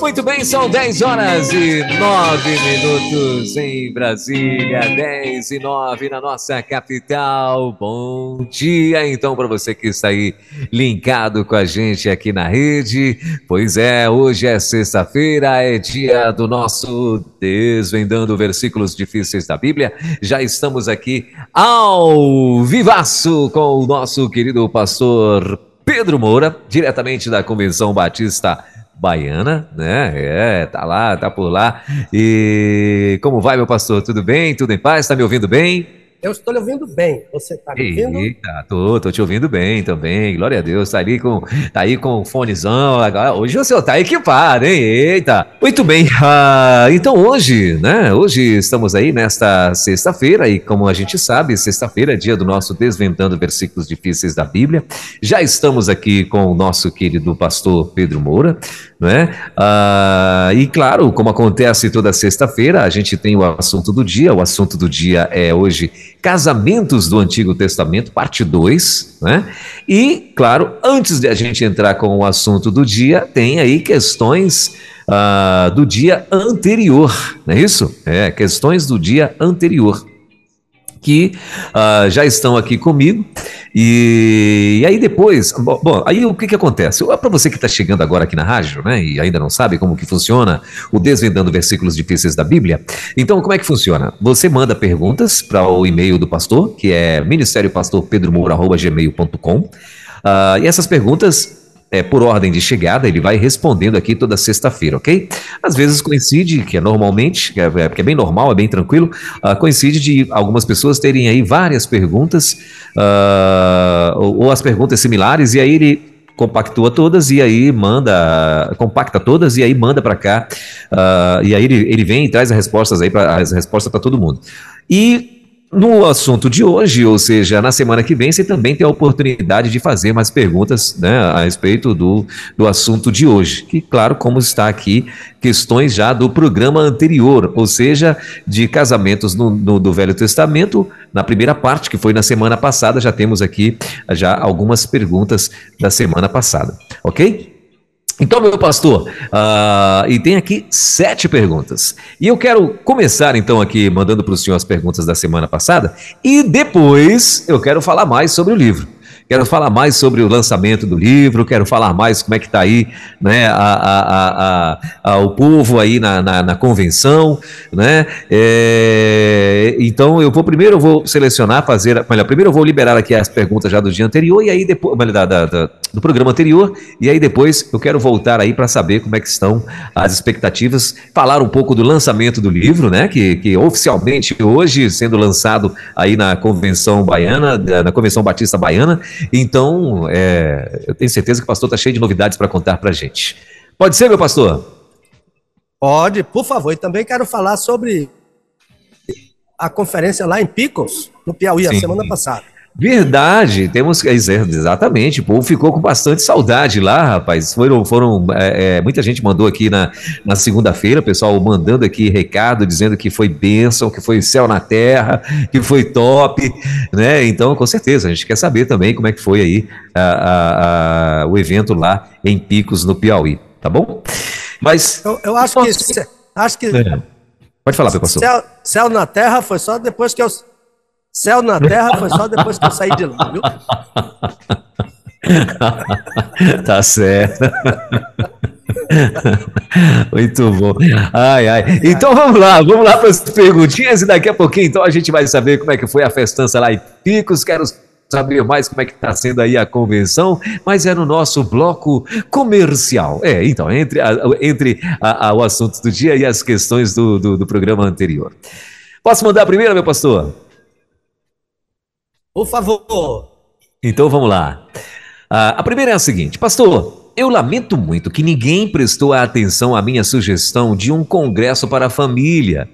Muito bem, são 10 horas e 9 minutos em Brasília, 10 e 9 na nossa capital. Bom dia, então, para você que está aí linkado com a gente aqui na rede. Pois é, hoje é sexta-feira, é dia do nosso Desvendando Versículos Difíceis da Bíblia. Já estamos aqui ao vivaço com o nosso querido pastor Pedro Moura, diretamente da Convenção Batista baiana, né? É, tá lá, tá por lá. E como vai, meu pastor? Tudo bem? Tudo em paz? Tá me ouvindo bem? Eu estou lhe ouvindo bem. Você está me ouvindo? Eita, tô, tô te ouvindo bem também. Glória a Deus. Tá ali com, tá aí com o fonezão. Agora, hoje o senhor tá equipado, hein? Eita. Muito bem. Ah, então hoje, né? Hoje estamos aí nesta sexta-feira e como a gente sabe, sexta-feira é dia do nosso Desvendando Versículos Difíceis da Bíblia. Já estamos aqui com o nosso querido pastor Pedro Moura, né? Ah, e claro, como acontece toda sexta-feira, a gente tem o assunto do dia. O assunto do dia é hoje Casamentos do Antigo Testamento, parte 2, né? E, claro, antes de a gente entrar com o assunto do dia, tem aí questões uh, do dia anterior, não é isso? É, questões do dia anterior que uh, já estão aqui comigo. E, e aí depois, bom, bom, aí o que, que acontece? Para você que está chegando agora aqui na rádio, né, e ainda não sabe como que funciona o Desvendando Versículos Difíceis da Bíblia, então como é que funciona? Você manda perguntas para o e-mail do pastor, que é ministériopastorpedromoura.gmail.com, uh, e essas perguntas é, por ordem de chegada, ele vai respondendo aqui toda sexta-feira, ok? Às vezes coincide, que é normalmente, que é, é, que é bem normal, é bem tranquilo, uh, coincide de algumas pessoas terem aí várias perguntas, uh, ou, ou as perguntas similares, e aí ele compactua todas e aí manda, compacta todas e aí manda para cá, uh, e aí ele, ele vem e traz as respostas aí as respostas para todo mundo. E no assunto de hoje, ou seja, na semana que vem, você também tem a oportunidade de fazer mais perguntas né, a respeito do, do assunto de hoje. Que, claro, como está aqui, questões já do programa anterior, ou seja, de casamentos no, no, do Velho Testamento, na primeira parte, que foi na semana passada, já temos aqui já algumas perguntas da semana passada, ok? Então, meu pastor, uh, e tem aqui sete perguntas. E eu quero começar, então, aqui mandando para o senhor as perguntas da semana passada, e depois eu quero falar mais sobre o livro. Quero falar mais sobre o lançamento do livro, quero falar mais como é que está aí né, a, a, a, o povo aí na, na, na convenção. Né? É, então, eu vou primeiro eu vou selecionar, fazer. Melhor, primeiro eu vou liberar aqui as perguntas já do dia anterior, e aí depois. Da, da, da, do programa anterior, e aí depois eu quero voltar aí para saber como é que estão as expectativas, falar um pouco do lançamento do livro, né? Que, que oficialmente hoje sendo lançado aí na convenção baiana, na convenção batista baiana. Então, é, eu tenho certeza que o pastor está cheio de novidades para contar para gente. Pode ser, meu pastor? Pode, por favor. E também quero falar sobre a conferência lá em Picos, no Piauí, Sim. a semana passada. Verdade, temos exatamente. O povo ficou com bastante saudade lá, rapaz. Foram, foram é, é, muita gente mandou aqui na, na segunda-feira, pessoal mandando aqui recado dizendo que foi bênção, que foi céu na terra, que foi top, né? Então, com certeza, a gente quer saber também como é que foi aí a, a, a, o evento lá em Picos, no Piauí, tá bom? Mas eu, eu acho que acho que é. pode falar, professor. Céu, céu na terra foi só depois que eu Céu na terra foi só depois que eu saí de lá, viu? tá certo. Muito bom. Ai, ai. Então vamos lá, vamos lá para as perguntinhas e daqui a pouquinho então a gente vai saber como é que foi a festança lá em Picos. Quero saber mais como é que está sendo aí a convenção, mas é no nosso bloco comercial. É, então, entre, a, entre a, a, o assunto do dia e as questões do, do, do programa anterior. Posso mandar a primeira, meu pastor? Por favor. Então vamos lá. Uh, a primeira é a seguinte, pastor. Eu lamento muito que ninguém prestou atenção à minha sugestão de um congresso para a família.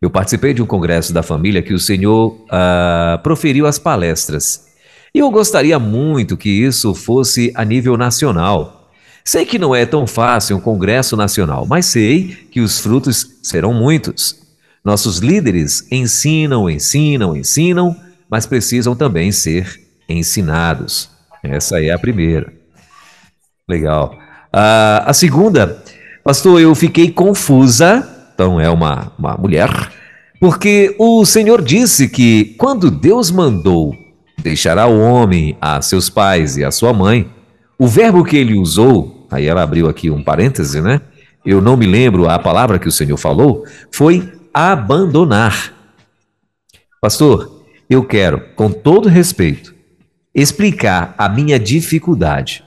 Eu participei de um congresso da família que o senhor uh, proferiu as palestras. E eu gostaria muito que isso fosse a nível nacional. Sei que não é tão fácil um Congresso Nacional, mas sei que os frutos serão muitos. Nossos líderes ensinam, ensinam, ensinam, mas precisam também ser ensinados. Essa é a primeira. Legal. A segunda, pastor, eu fiquei confusa. Então é uma, uma mulher. Porque o Senhor disse que quando Deus mandou deixará o homem a seus pais e a sua mãe, o verbo que ele usou, aí ela abriu aqui um parêntese, né? Eu não me lembro a palavra que o Senhor falou, foi abandonar. Pastor, eu quero, com todo respeito, explicar a minha dificuldade.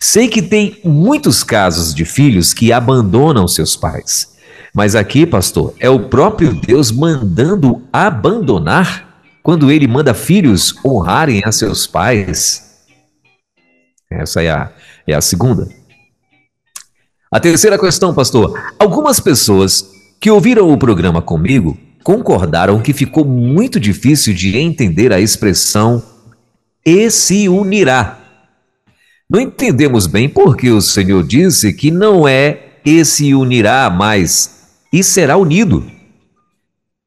Sei que tem muitos casos de filhos que abandonam seus pais. Mas aqui, pastor, é o próprio Deus mandando abandonar quando ele manda filhos honrarem a seus pais. Essa é a, é a segunda. A terceira questão, pastor. Algumas pessoas que ouviram o programa comigo concordaram que ficou muito difícil de entender a expressão e se unirá. Não entendemos bem porque o Senhor disse que não é e se unirá, mas e será unido.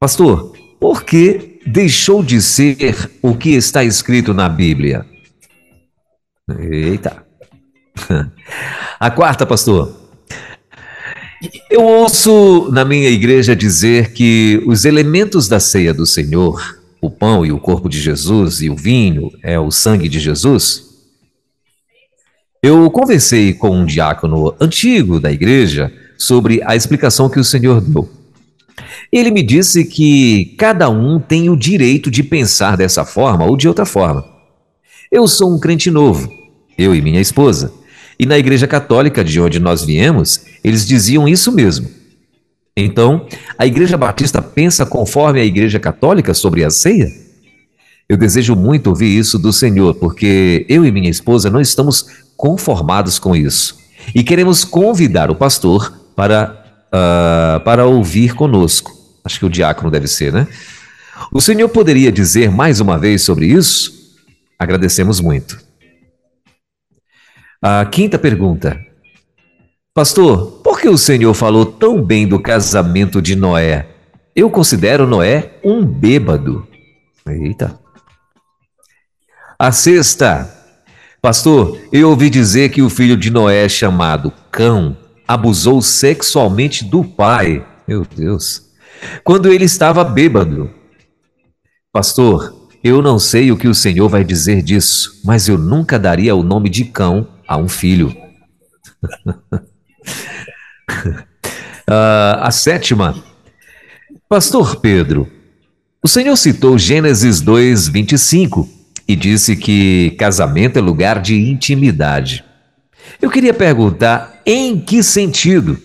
Pastor, por que deixou de ser o que está escrito na Bíblia? Eita. A quarta, pastor. Eu ouço na minha igreja dizer que os elementos da ceia do Senhor, o pão e o corpo de Jesus e o vinho é o sangue de Jesus. Eu conversei com um diácono antigo da igreja sobre a explicação que o Senhor deu. Ele me disse que cada um tem o direito de pensar dessa forma ou de outra forma. Eu sou um crente novo, eu e minha esposa. E na Igreja Católica de onde nós viemos, eles diziam isso mesmo. Então, a Igreja Batista pensa conforme a Igreja Católica sobre a ceia? Eu desejo muito ouvir isso do Senhor, porque eu e minha esposa não estamos conformados com isso. E queremos convidar o pastor para, uh, para ouvir conosco. Acho que o diácono deve ser, né? O Senhor poderia dizer mais uma vez sobre isso? Agradecemos muito. A quinta pergunta. Pastor, por que o Senhor falou tão bem do casamento de Noé? Eu considero Noé um bêbado. Eita. A sexta. Pastor, eu ouvi dizer que o filho de Noé, chamado Cão, abusou sexualmente do pai. Meu Deus. Quando ele estava bêbado. Pastor, eu não sei o que o Senhor vai dizer disso, mas eu nunca daria o nome de cão a um filho. uh, a sétima, Pastor Pedro, o Senhor citou Gênesis 2, 25 e disse que casamento é lugar de intimidade. Eu queria perguntar em que sentido?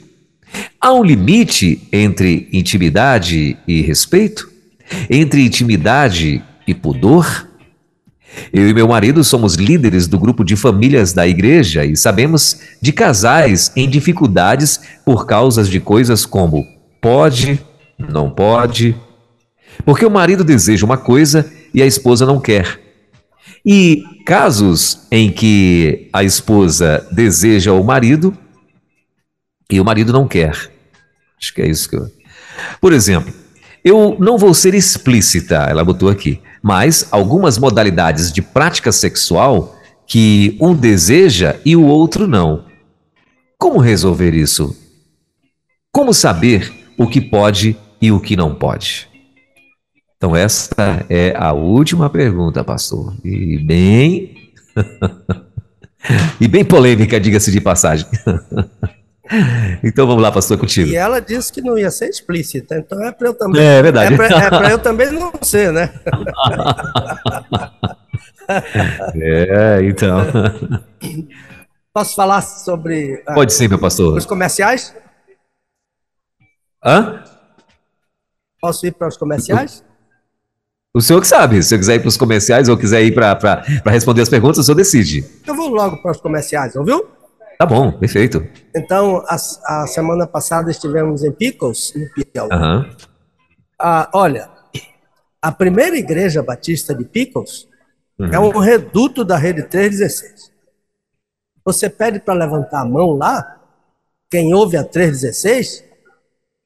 Há um limite entre intimidade e respeito? Entre intimidade e pudor? Eu e meu marido somos líderes do grupo de famílias da igreja e sabemos de casais em dificuldades por causas de coisas como pode, não pode. Porque o marido deseja uma coisa e a esposa não quer. E casos em que a esposa deseja o marido e o marido não quer. Acho que é isso que eu. Por exemplo, eu não vou ser explícita, ela botou aqui mas algumas modalidades de prática sexual que um deseja e o outro não. Como resolver isso? Como saber o que pode e o que não pode? Então, essa é a última pergunta, pastor. E bem. e bem polêmica, diga-se de passagem. Então vamos lá, pastor, contigo. E ela disse que não ia ser explícita, então é para eu também. É verdade. É para é eu também não ser, né? é, então. Posso falar sobre. Ah, Pode sim, meu pastor. Os comerciais? Hã? Posso ir para os comerciais? O senhor que sabe. Se você quiser ir para os comerciais ou quiser ir para responder as perguntas, o senhor decide. Eu vou logo para os comerciais, ouviu? Tá bom, perfeito. Então, a, a semana passada estivemos em Pickles, no Piauí. Uhum. Ah, olha, a primeira igreja batista de Pickles Uhum. É um reduto da rede 316. Você pede para levantar a mão lá, quem ouve a 316.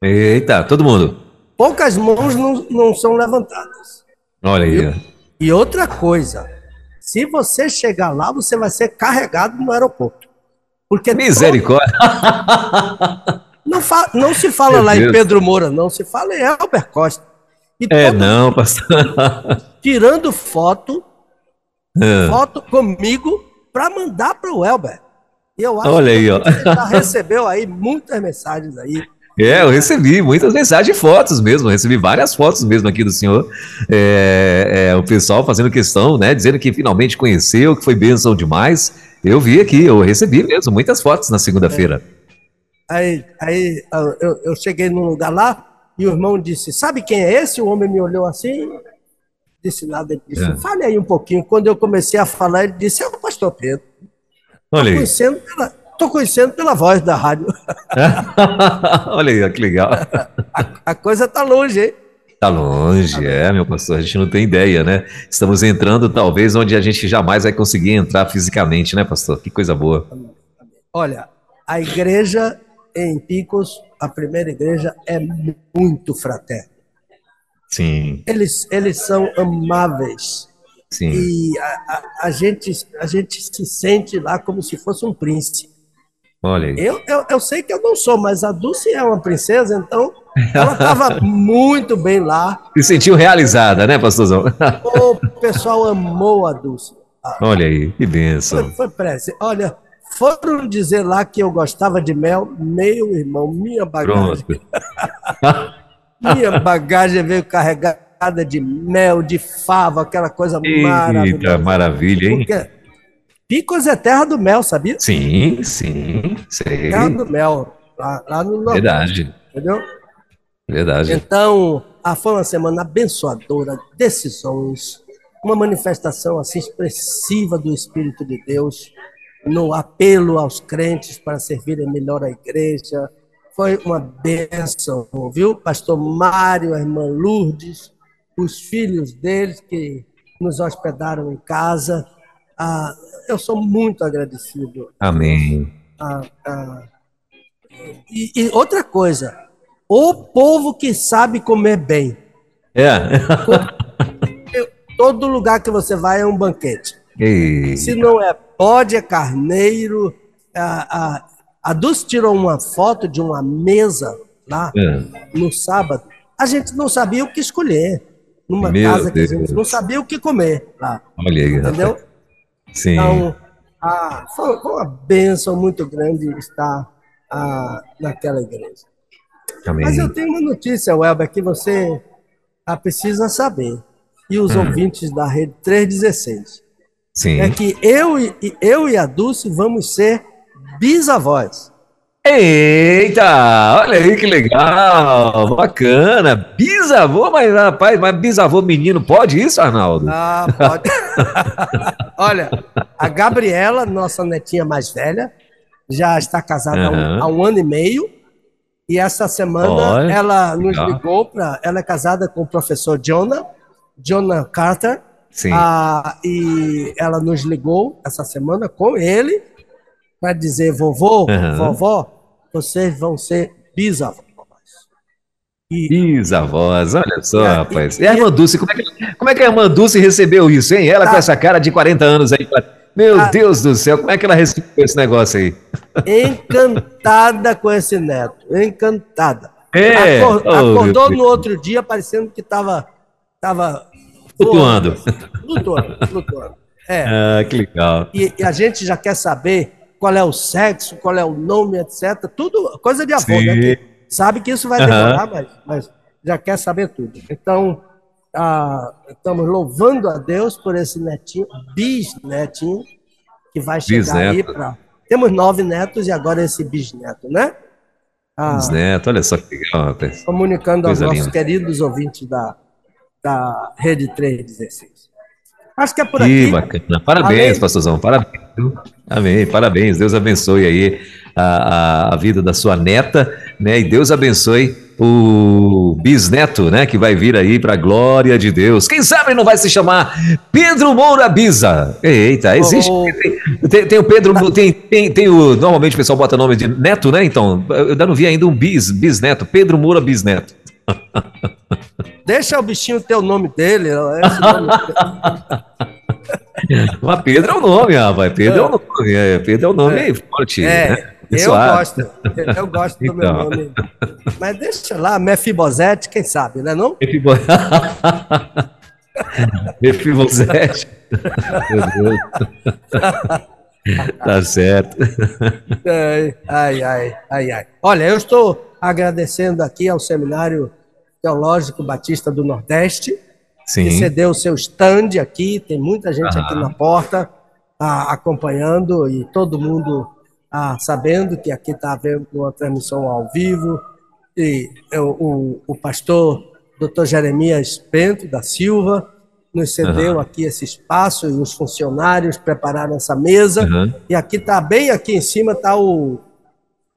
Eita, todo mundo. Poucas mãos não, não são levantadas. Olha aí. E, e outra coisa, se você chegar lá, você vai ser carregado no aeroporto. Porque Misericórdia. Todo... Não, fa... não se fala Meu lá Deus. em Pedro Moura, não, se fala em Albert Costa. E é, não, pastor. Tirando foto, é. foto comigo para mandar para o Elber. E eu acho Olha aí, ó. você já recebeu aí muitas mensagens aí. É, eu recebi muitas mensagens e fotos mesmo, recebi várias fotos mesmo aqui do senhor. É, é, o pessoal fazendo questão, né? Dizendo que finalmente conheceu, que foi bênção demais. Eu vi aqui, eu recebi mesmo muitas fotos na segunda-feira. Aí, aí eu, eu cheguei num lugar lá e o irmão disse: Sabe quem é esse? O homem me olhou assim, disse nada, ele disse: é. Fale aí um pouquinho. Quando eu comecei a falar, ele disse: É o pastor Pedro. Olha aí. Conhecendo pela, Estou conhecendo pela voz da rádio. Olha aí, que legal. A, a coisa está longe, hein? Está longe, tá é, meu pastor, a gente não tem ideia, né? Estamos entrando talvez onde a gente jamais vai conseguir entrar fisicamente, né, pastor? Que coisa boa. Olha, a igreja em Picos, a primeira igreja, é muito fraterna. Sim. Eles, eles são amáveis. Sim. E a, a, a, gente, a gente se sente lá como se fosse um príncipe. Olha aí. Eu, eu, eu sei que eu não sou, mas a Dulce é uma princesa, então ela estava muito bem lá. Se sentiu realizada, né, pastorzão? O pessoal amou a Dulce. Olha aí, que bênção. Foi, foi Olha, foram dizer lá que eu gostava de mel, meu irmão, minha bagagem. minha bagagem veio carregada de mel, de fava, aquela coisa Eita, maravilhosa. maravilha, hein? Porque Picos é terra do mel, sabia? Sim, sim, sei. Terra do mel, lá, lá no. Verdade. Entendeu? Verdade. Então, a foi uma semana abençoadora, decisões, uma manifestação assim expressiva do Espírito de Deus no apelo aos crentes para servirem melhor a igreja. Foi uma bênção, viu? Pastor Mário, a irmã Lourdes, os filhos deles que nos hospedaram em casa. Ah, eu sou muito agradecido. Amém. Ah, ah, e, e, outra coisa, o povo que sabe comer bem. É. Todo lugar que você vai é um banquete. Ei. Se não é bode, é carneiro. A, a, a Dulce tirou uma foto de uma mesa lá é. no sábado. A gente não sabia o que escolher. Numa Meu casa que Deus. a gente não sabia o que comer lá. Olha aí, entendeu? Rapaz. Sim. Então, a, foi, foi uma bênção muito grande estar a, naquela igreja. Mas eu tenho uma notícia, Welber, que você a, precisa saber. E os hum. ouvintes da rede 316. Sim. É que eu e, eu e a Dulce vamos ser bisavós. Eita, olha aí que legal, bacana. Bisavô, mas rapaz, mas bisavô menino, pode isso, Arnaldo? Ah, pode. olha, a Gabriela, nossa netinha mais velha, já está casada uhum. há, um, há, um, ano e meio. E essa semana ela nos legal. ligou para. Ela é casada com o professor Jonah, Jonah Carter. Sim. Ah, e ela nos ligou essa semana com ele para dizer: vovô, uhum. vovó, vocês vão ser bisavós. E... Bisavós, olha só, e, rapaz. E, e a irmã Dulce, como é, que, como é que a irmã Dulce recebeu isso, hein? Ela tá. com essa cara de 40 anos aí. Meu tá. Deus do céu, como é que ela recebeu esse negócio aí? Encantada com esse neto, encantada. É. Acor oh, acordou no outro dia parecendo que estava tava flutuando. Flutuando, flutuando. É. Ah, que legal. E, e a gente já quer saber qual é o sexo, qual é o nome, etc. Tudo coisa de avô, né? Sim. né? Que sabe que isso vai demorar, uhum. mas, mas, já quer saber tudo. Então, ah, estamos louvando a Deus por esse netinho, bisnetinho, que vai chegar Bisneto. aí para. Temos nove netos e agora esse bisneto, né? Ah, bisneto, olha só que legal, rapaz. Comunicando Coisa aos nossos linda. queridos ouvintes da, da Rede 316. Acho que é por aqui. Que bacana. Parabéns, pastorzão. Parabéns. Amém. Parabéns. Deus abençoe aí a, a, a, vida da sua neta, né? E Deus abençoe o bisneto, né, que vai vir aí para a glória de Deus. Quem sabe não vai se chamar Pedro Moura Bisa. Eita, existe. Oh. Tem, tem, o Pedro, tem, tem, tem, o. Normalmente o pessoal bota nome de neto, né? Então, eu ainda não vi ainda um bis, bisneto, Pedro Moura Bisneto. Deixa o bichinho ter o nome dele. Nome Mas Pedro é o nome, rapaz. Pedro é, é o nome. É, Pedro é o nome é. forte. É. Né? Eu gosto, eu gosto do meu então. nome. Mas deixa lá, Mefibosete, quem sabe, né não? Mefibosete. Mefibosete. Meu Deus. Tá certo. Ai, ai, ai, ai. Olha, eu estou agradecendo aqui ao Seminário Teológico Batista do Nordeste, Sim. que cedeu o seu stand aqui, tem muita gente aqui na porta ah, acompanhando e todo mundo ah, sabendo que aqui está havendo uma transmissão ao vivo, e eu, o, o pastor Dr. Jeremias Bento da Silva nos cedeu uhum. aqui esse espaço e os funcionários prepararam essa mesa. Uhum. E aqui está bem aqui em cima está o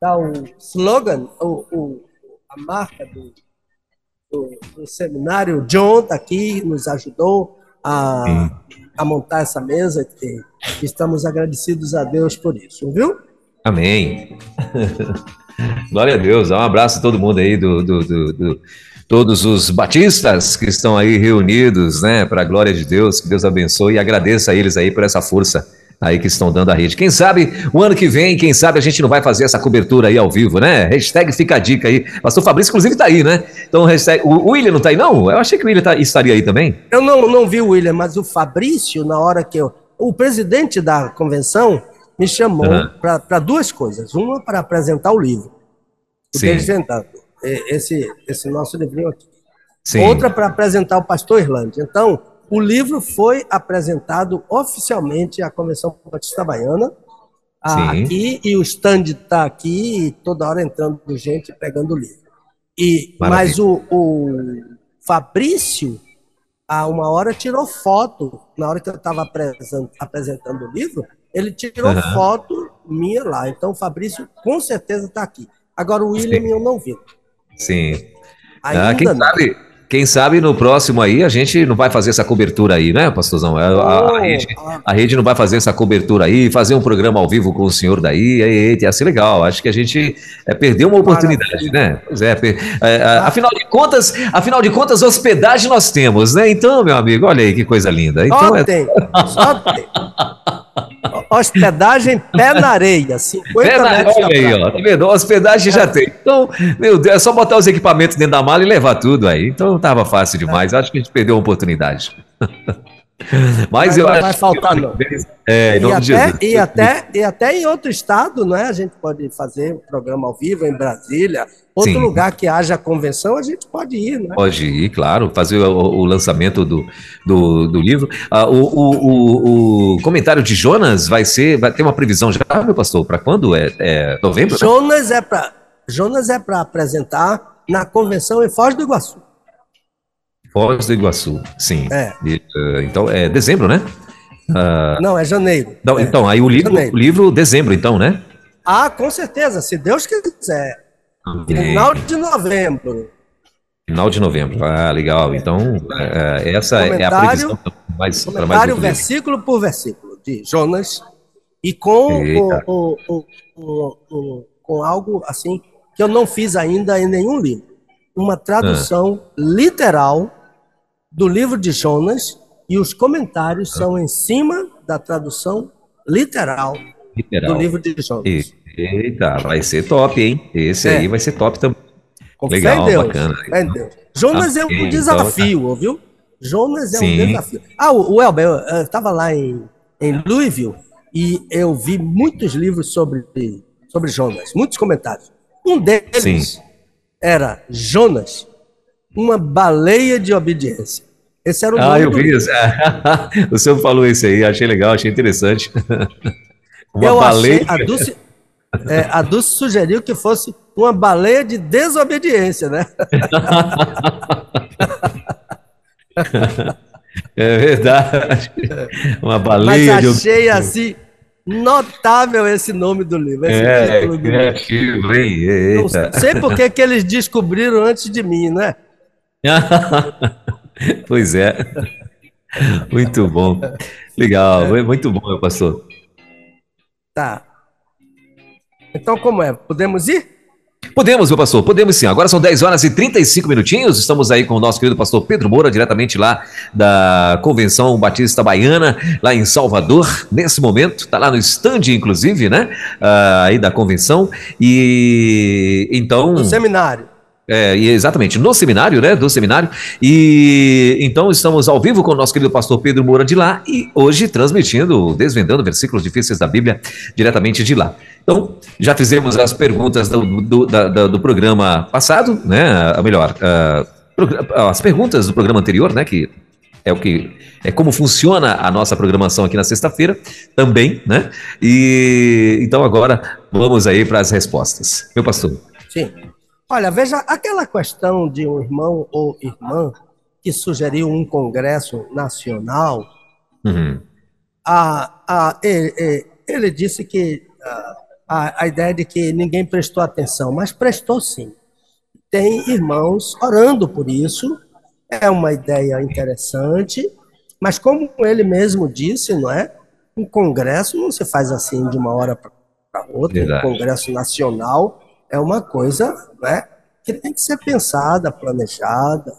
tá o slogan, o, o a marca do, do, do, seminário. John está aqui, nos ajudou a, a montar essa mesa. E estamos agradecidos a Deus por isso, viu? Amém. Glória a Deus. Um abraço a todo mundo aí do, do, do, do todos os batistas que estão aí reunidos, né, para a glória de Deus. Que Deus abençoe e agradeça a eles aí por essa força aí que estão dando a rede. Quem sabe o ano que vem, quem sabe a gente não vai fazer essa cobertura aí ao vivo, né? Hashtag fica a dica aí. Pastor Fabrício, inclusive, tá aí, né? Então, hashtag... o William não tá aí, não? Eu achei que o William tá... estaria aí também. Eu não, não vi o William, mas o Fabrício, na hora que eu. O presidente da convenção me chamou uhum. para duas coisas. Uma, para apresentar o livro. O Sim. Esse, esse nosso livrinho aqui. Sim. Outra, para apresentar o pastor Irlande. Então, o livro foi apresentado oficialmente à Convenção Batista Baiana. Aqui, e o stand está aqui, e toda hora entrando gente pegando o livro. E, mas o, o Fabrício, a uma hora, tirou foto, na hora que eu estava apresentando o livro, ele tirou uhum. foto minha lá. Então o Fabrício com certeza está aqui. Agora o William Sim. eu não vi. Sim. ah, quem não. sabe, quem sabe no próximo aí a gente não vai fazer essa cobertura aí, né, pastorzão? A, a, a, rede, a rede não vai fazer essa cobertura aí, fazer um programa ao vivo com o senhor daí, aí, ia ser legal. Acho que a gente é, perdeu uma oportunidade, né? Pois é, per, é, afinal de contas, afinal de contas, hospedagem nós temos, né? Então, meu amigo, olha aí que coisa linda. Então, só é... tem, só tem. Hospedagem pé na areia, 50 pé na, metros. Olha aí, ó, tá vendo? Hospedagem já tem. Então, meu Deus, é só botar os equipamentos dentro da mala e levar tudo aí. Então tava fácil demais. É. Acho que a gente perdeu a oportunidade. Mas eu não acho vai faltar, não. É, e, até, e, até, e até em outro estado, não é? A gente pode fazer um programa ao vivo em Brasília. Outro Sim. lugar que haja convenção, a gente pode ir, né? Pode ir, claro, fazer o, o lançamento do, do, do livro. Ah, o, o, o, comentário de Jonas vai ser. Vai ter uma previsão já, meu pastor? Para quando? É, é novembro? Né? Jonas é para Jonas é para apresentar na convenção em Foz do Iguaçu. Foz do Iguaçu, sim. É. E, uh, então é dezembro, né? Uh, não, é janeiro. Não, é. Então, aí o livro, o livro dezembro, então, né? Ah, com certeza, se Deus quiser. Final de novembro. Final de novembro. Ah, legal. Então, é, essa é a previsão mais Comentário mais versículo por versículo de Jonas e com, com, com, com, algo assim que eu não fiz ainda em nenhum livro. Uma tradução ah. literal do livro de Jonas e os comentários ah. são em cima da tradução literal, literal. do livro de Jonas. Eita, vai ser top, hein? Esse é. aí vai ser top também. Legal, Deus, bacana. Deus. Jonas é um então desafio, então, viu? Jonas é sim. um desafio. Ah, o, o Elber, eu estava lá em, em Louisville e eu vi muitos livros sobre, sobre Jonas, muitos comentários. Um deles sim. era Jonas, uma baleia de obediência. Esse era o Ah, eu vi isso. o senhor falou isso aí, achei legal, achei interessante. uma eu baleia. Achei, a Dulce, é, a Dulce sugeriu que fosse uma baleia de desobediência, né? é verdade. Uma baleia Mas achei de... assim Notável esse nome do livro. é, do criativo, hein? Não sei porque que eles descobriram antes de mim, né? pois é. Muito bom. Legal, muito bom, meu pastor. Tá. Então, como é? Podemos ir? Podemos, meu pastor, podemos sim. Agora são 10 horas e 35 minutinhos. Estamos aí com o nosso querido pastor Pedro Moura, diretamente lá da Convenção Batista Baiana, lá em Salvador, nesse momento. Está lá no stand, inclusive, né? Uh, aí da convenção. E então. No seminário. É, exatamente, no seminário, né? Do seminário. E então estamos ao vivo com o nosso querido pastor Pedro Moura de lá e hoje transmitindo, desvendando versículos difíceis da Bíblia diretamente de lá. Então, já fizemos as perguntas do, do, do, do programa passado, né? Ou melhor, uh, as perguntas do programa anterior, né? Que é o que é como funciona a nossa programação aqui na sexta-feira também, né? E então agora vamos aí para as respostas. Meu pastor. Sim. Olha, veja, aquela questão de um irmão ou irmã que sugeriu um congresso nacional, uhum. a, a, ele, ele, disse que a, a ideia de que ninguém prestou atenção, mas prestou sim. Tem irmãos orando por isso, é uma ideia interessante, mas como ele mesmo disse, não é? Um congresso não se faz assim de uma hora para outra, Verdade. um congresso nacional é uma coisa né, que tem que ser pensada, planejada.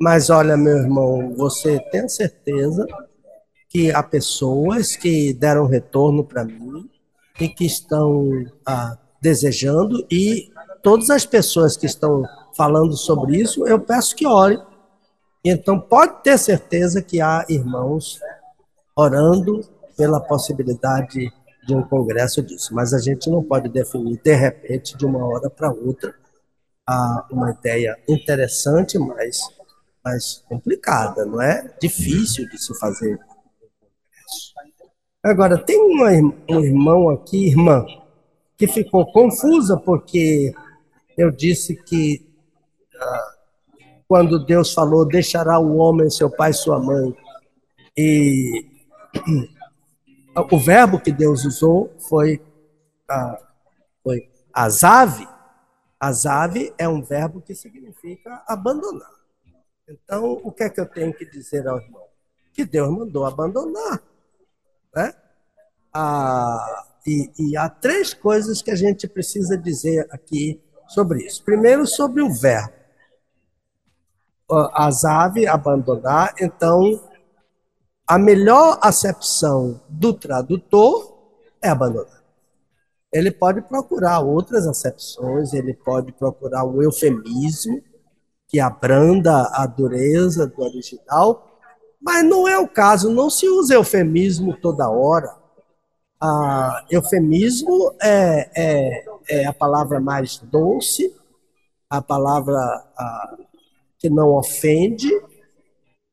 Mas olha, meu irmão, você tem certeza que há pessoas que deram retorno para mim e que estão ah, desejando, e todas as pessoas que estão falando sobre isso, eu peço que orem. Então, pode ter certeza que há irmãos orando pela possibilidade de um congresso disso, mas a gente não pode definir de repente, de uma hora para outra, uma ideia interessante, mas, mas complicada, não é? Difícil de se fazer. Agora, tem uma, um irmão aqui, irmã, que ficou confusa porque eu disse que ah, quando Deus falou, deixará o homem seu pai sua mãe, e o verbo que Deus usou foi, ah, foi azave. Azave é um verbo que significa abandonar. Então, o que é que eu tenho que dizer ao irmão? Que Deus mandou abandonar. Né? Ah, e, e há três coisas que a gente precisa dizer aqui sobre isso. Primeiro, sobre o verbo. Azave, abandonar. Então, a melhor acepção do tradutor é abandonar. Ele pode procurar outras acepções, ele pode procurar um eufemismo que abranda a dureza do original, mas não é o caso, não se usa eufemismo toda hora. Ah, eufemismo é, é, é, a palavra mais doce, a palavra ah, que não ofende,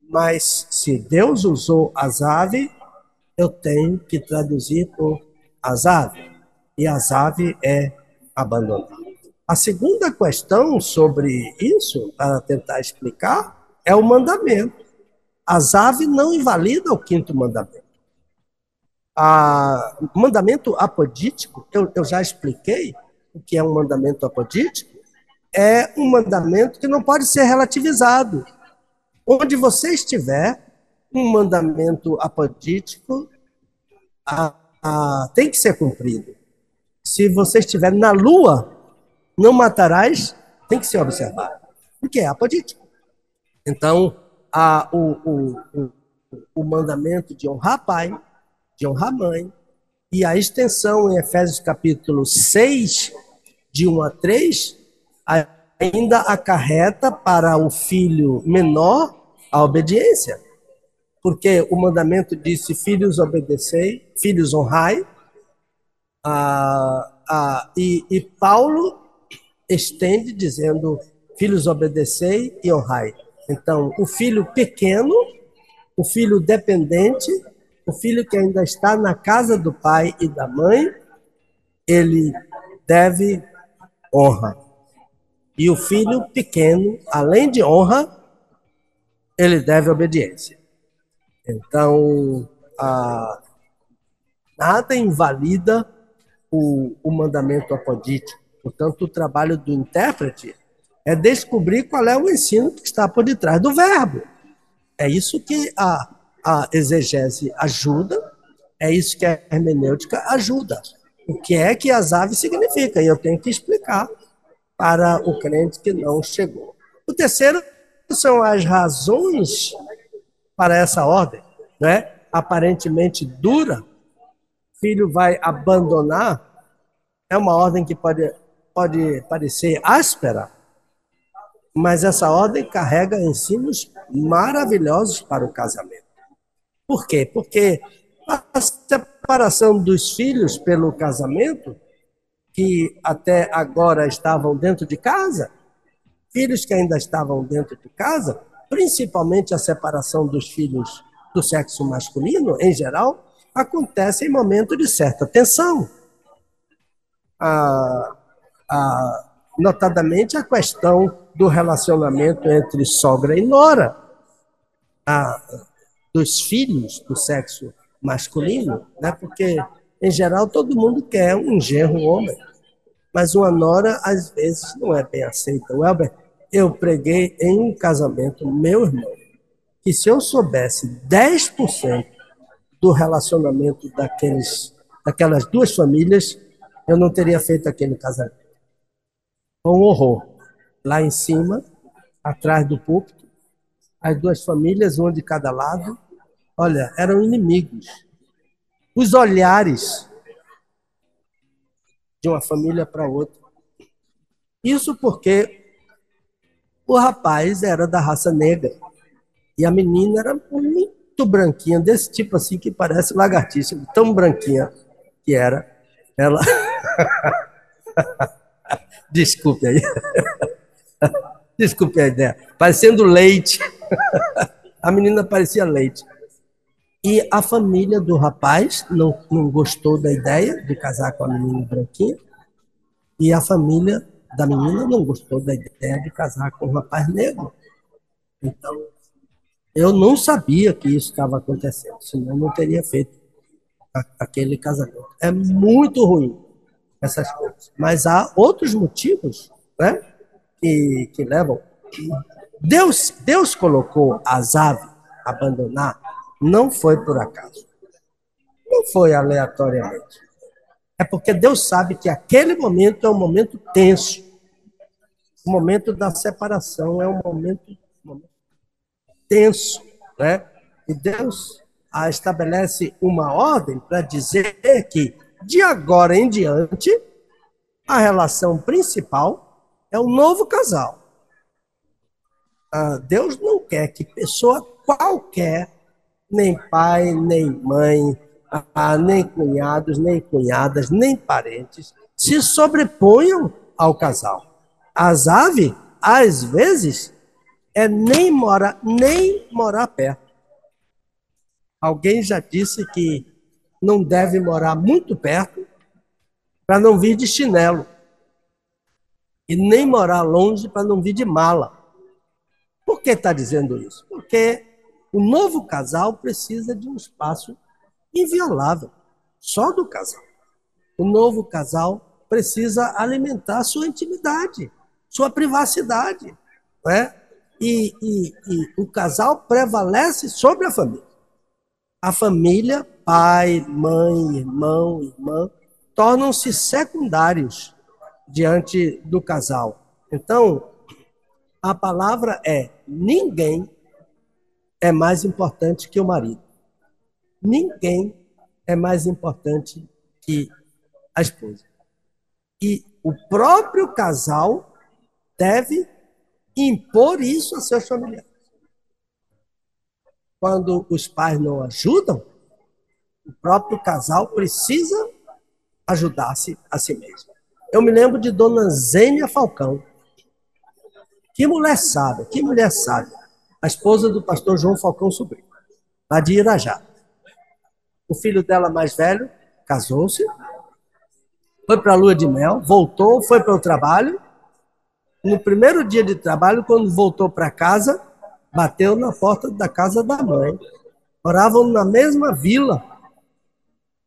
mas se Deus usou azave, eu tenho que traduzir por azave. E azave é abandonar. A segunda questão sobre isso, para tentar explicar, é o mandamento. Azave não invalida o quinto mandamento. O mandamento apodítico, eu, eu já expliquei o que é um mandamento apodítico, é um mandamento que não pode ser relativizado. Onde você estiver, um mandamento apodítico a, a, tem que ser cumprido. Se você estiver na lua, não matarás, tem que ser observado. Porque é apodítico. Então, a, o, o, o, o mandamento de honrar pai, de honrar mãe, e a extensão em Efésios capítulo 6, de 1 a 3, ainda acarreta para o filho menor a obediência. Porque o mandamento disse: filhos obedecei, filhos honrai. Ah, ah, e, e Paulo estende dizendo: filhos obedecei e honrai. Então, o filho pequeno, o filho dependente, o filho que ainda está na casa do pai e da mãe, ele deve honra. E o filho pequeno, além de honra, ele deve obediência. Então, Nada invalida o, o mandamento apodítico. Portanto, o trabalho do intérprete é descobrir qual é o ensino que está por detrás do verbo. É isso que a, a exegese ajuda, é isso que a hermenêutica ajuda. O que é que as aves significa? E eu tenho que explicar para o crente que não chegou. O terceiro são as razões para essa ordem, né? aparentemente dura, filho vai abandonar, é uma ordem que pode, pode parecer áspera, mas essa ordem carrega ensinos maravilhosos para o casamento. Por quê? Porque a separação dos filhos pelo casamento, que até agora estavam dentro de casa, filhos que ainda estavam dentro de casa, principalmente a separação dos filhos do sexo masculino, em geral, acontece em momento de certa tensão. Notadamente a questão do relacionamento entre sogra e nora, dos filhos do sexo masculino, né? porque, em geral, todo mundo quer um genro homem, mas uma nora, às vezes, não é bem aceita. Welber, eu preguei em um casamento, meu irmão, que se eu soubesse 10% do relacionamento daqueles, daquelas duas famílias, eu não teria feito aquele casamento. Foi um horror. Lá em cima, atrás do púlpito, as duas famílias, uma de cada lado, olha, eram inimigos. Os olhares de uma família para outra. Isso porque o rapaz era da raça negra e a menina era muito branquinha, desse tipo assim que parece lagartixa, tão branquinha que era. Ela. Desculpe aí. Desculpe a ideia. Parecendo leite. A menina parecia leite. E a família do rapaz não, não gostou da ideia de casar com a menina branquinha. E a família da menina não gostou da ideia de casar com o rapaz negro. Então, eu não sabia que isso estava acontecendo, senão não teria feito aquele casamento. É muito ruim essas coisas. Mas há outros motivos né, que, que levam. Deus, Deus colocou as aves abandonar, não foi por acaso. Não foi aleatoriamente. É porque Deus sabe que aquele momento é um momento tenso. O momento da separação é um momento tenso, né? E Deus estabelece uma ordem para dizer que de agora em diante a relação principal é o novo casal. Ah, Deus não quer que pessoa qualquer, nem pai, nem mãe, ah, nem cunhados, nem cunhadas, nem parentes, se sobreponham ao casal. As aves, às vezes, é nem morar, nem morar perto. Alguém já disse que não deve morar muito perto para não vir de chinelo. E nem morar longe para não vir de mala. Por que está dizendo isso? Porque o novo casal precisa de um espaço inviolável, só do casal. O novo casal precisa alimentar sua intimidade, sua privacidade. Não é? e, e, e o casal prevalece sobre a família. A família, pai, mãe, irmão, irmã, tornam-se secundários diante do casal. Então, a palavra é: ninguém é mais importante que o marido. Ninguém é mais importante que a esposa. E o próprio casal deve impor isso a seus familiares. Quando os pais não ajudam, o próprio casal precisa ajudar-se a si mesmo. Eu me lembro de Dona Zênia Falcão. Que mulher sábia, que mulher sábia. A esposa do pastor João Falcão Sobrinho, lá de Irajá. O filho dela mais velho casou-se, foi para a lua de mel, voltou, foi para o trabalho no primeiro dia de trabalho, quando voltou para casa, bateu na porta da casa da mãe. Moravam na mesma vila.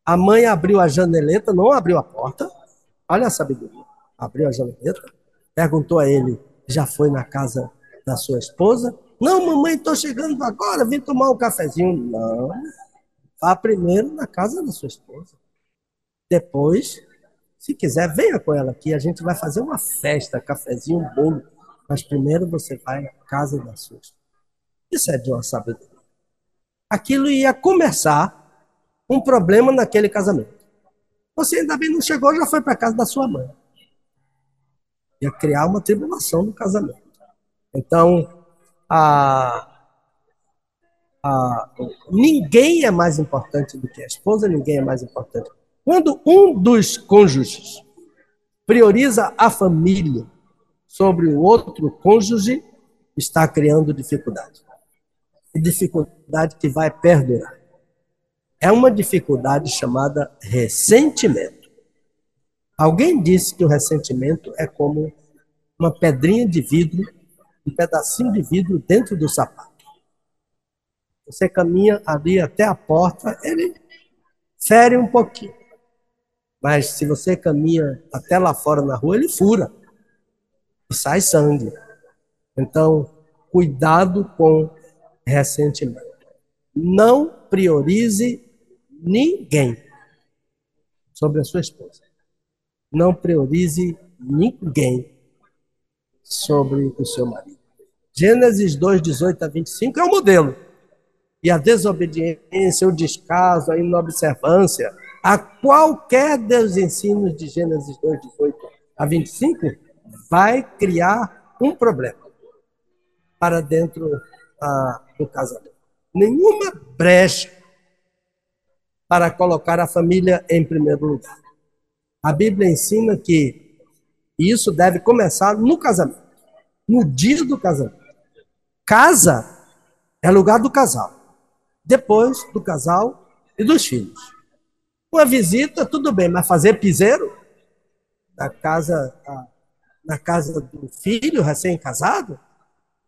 A mãe abriu a janeleta, não abriu a porta. Olha a sabedoria. Abriu a janeleta, perguntou a ele: já foi na casa da sua esposa? Não, mamãe, estou chegando agora, vim tomar um cafezinho. Não. Vá primeiro na casa da sua esposa. Depois, se quiser, venha com ela aqui. A gente vai fazer uma festa, cafezinho, bolo. Mas primeiro você vai na casa da sua esposa. Isso é de uma sabedoria. Aquilo ia começar um problema naquele casamento. Você ainda bem não chegou, já foi para casa da sua mãe. Ia criar uma tribulação no casamento. Então, a, ninguém é mais importante do que a esposa, ninguém é mais importante. Quando um dos cônjuges prioriza a família sobre o outro cônjuge, está criando dificuldade. E dificuldade que vai perdurar é uma dificuldade chamada ressentimento. Alguém disse que o ressentimento é como uma pedrinha de vidro, um pedacinho de vidro dentro do sapato. Você caminha ali até a porta, ele fere um pouquinho. Mas se você caminha até lá fora na rua, ele fura. E sai sangue. Então, cuidado com ressentimento. Não priorize ninguém sobre a sua esposa. Não priorize ninguém sobre o seu marido. Gênesis 2, 18 a 25 é o modelo. E a desobediência, o descaso, a inobservância, a qualquer dos ensinos de Gênesis 2, 18 a 25, vai criar um problema para dentro ah, do casamento. Nenhuma brecha para colocar a família em primeiro lugar. A Bíblia ensina que isso deve começar no casamento, no dia do casamento. Casa é lugar do casal, depois do casal e dos filhos. Uma visita, tudo bem, mas fazer piseiro na casa, na casa do filho recém-casado,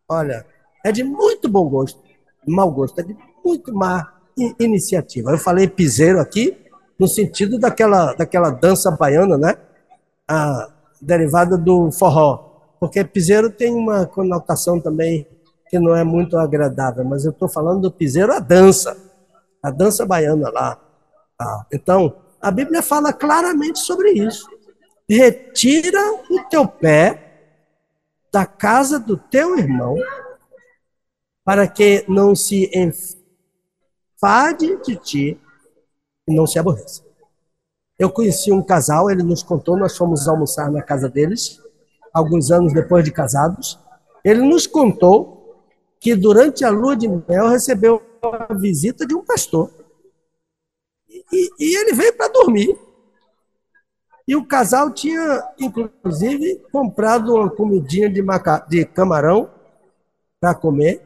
olha, é de muito bom gosto, mau gosto, é de muito má iniciativa. Eu falei piseiro aqui no sentido daquela, daquela dança baiana, né? A derivada do forró. Porque piseiro tem uma conotação também que não é muito agradável, mas eu estou falando do piseiro, a dança, a dança baiana lá. Ah, então, a Bíblia fala claramente sobre isso. Retira o teu pé da casa do teu irmão, para que não se fade de ti e não se aborreça. Eu conheci um casal, ele nos contou, nós fomos almoçar na casa deles, alguns anos depois de casados. Ele nos contou que durante a lua de mel recebeu a visita de um pastor. E, e ele veio para dormir. E o casal tinha, inclusive, comprado uma comidinha de, maca... de camarão para comer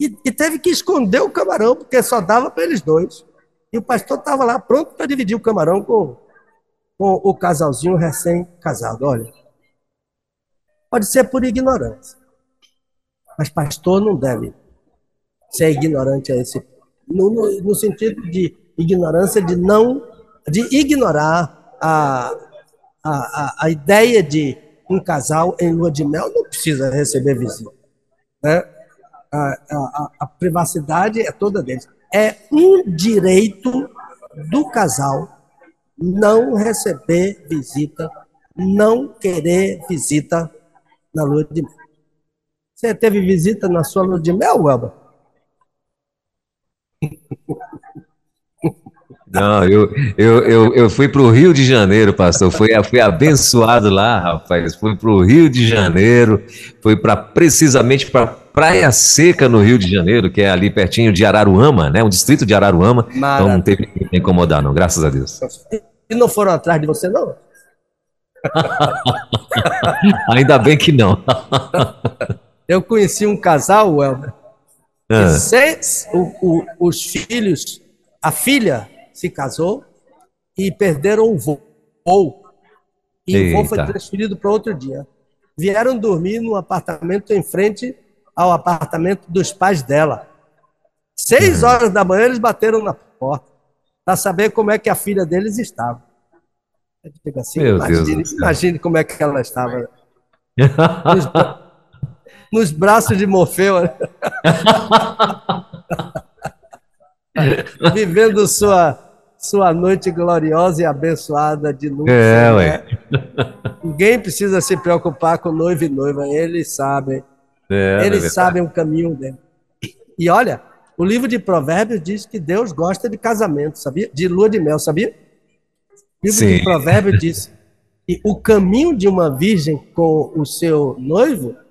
e, e teve que esconder o camarão, porque só dava para eles dois. E o pastor estava lá pronto para dividir o camarão com, com o casalzinho recém-casado. Olha, pode ser por ignorância, mas pastor não deve ser ignorante a esse no, no, no sentido de ignorância de não de ignorar a, a, a, a ideia de um casal em lua de mel não precisa receber visita. Né? a, a, a privacidade é toda deles. É um direito do casal não receber visita, não querer visita na lua de mel. Você teve visita na sua lua de mel, Elba? Não, eu, eu, eu, eu fui para o Rio de Janeiro, pastor. Fui, fui abençoado lá, rapaz. Fui para o Rio de Janeiro. Fui para precisamente para Praia Seca, no Rio de Janeiro, que é ali pertinho de Araruama, né? Um distrito de Araruama. Maravilha. Então não teve que incomodar, não, graças a Deus. E não foram atrás de você, não? Ainda bem que não. eu conheci um casal, Welber, ah. seis, o, o, os filhos, a filha se casou e perderam o voo. E Eita. o voo foi transferido para outro dia. Vieram dormir num apartamento em frente ao apartamento dos pais dela. Seis uhum. horas da manhã eles bateram na porta. para saber como é que a filha deles estava. Assim, imagine, imagine como é que ela estava. Nos, nos braços de Morfeu. Né? Vivendo sua, sua noite gloriosa e abençoada de luz. É, né? ué. Ninguém precisa se preocupar com noivo e noiva, eles sabem. É, eles é sabem o caminho dele. E olha, o livro de Provérbios diz que Deus gosta de casamento, sabia? De lua de mel, sabia? O livro Sim. de Provérbios diz que o caminho de uma virgem com o seu noivo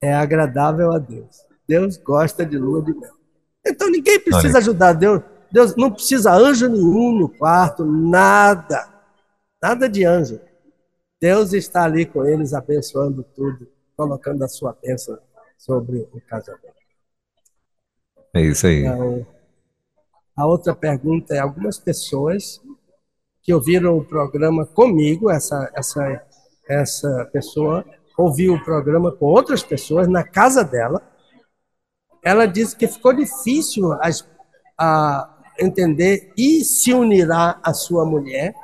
é agradável a Deus. Deus gosta de lua de mel. Então ninguém precisa ajudar Deus. Deus não precisa anjo nenhum no quarto, nada. Nada de anjo. Deus está ali com eles abençoando tudo, colocando a sua bênção sobre o casamento. É isso aí. Então, a outra pergunta é: algumas pessoas que ouviram o programa comigo, essa, essa, essa pessoa ouviu o programa com outras pessoas na casa dela. Ela disse que ficou difícil a, a entender e se unirá a sua mulher.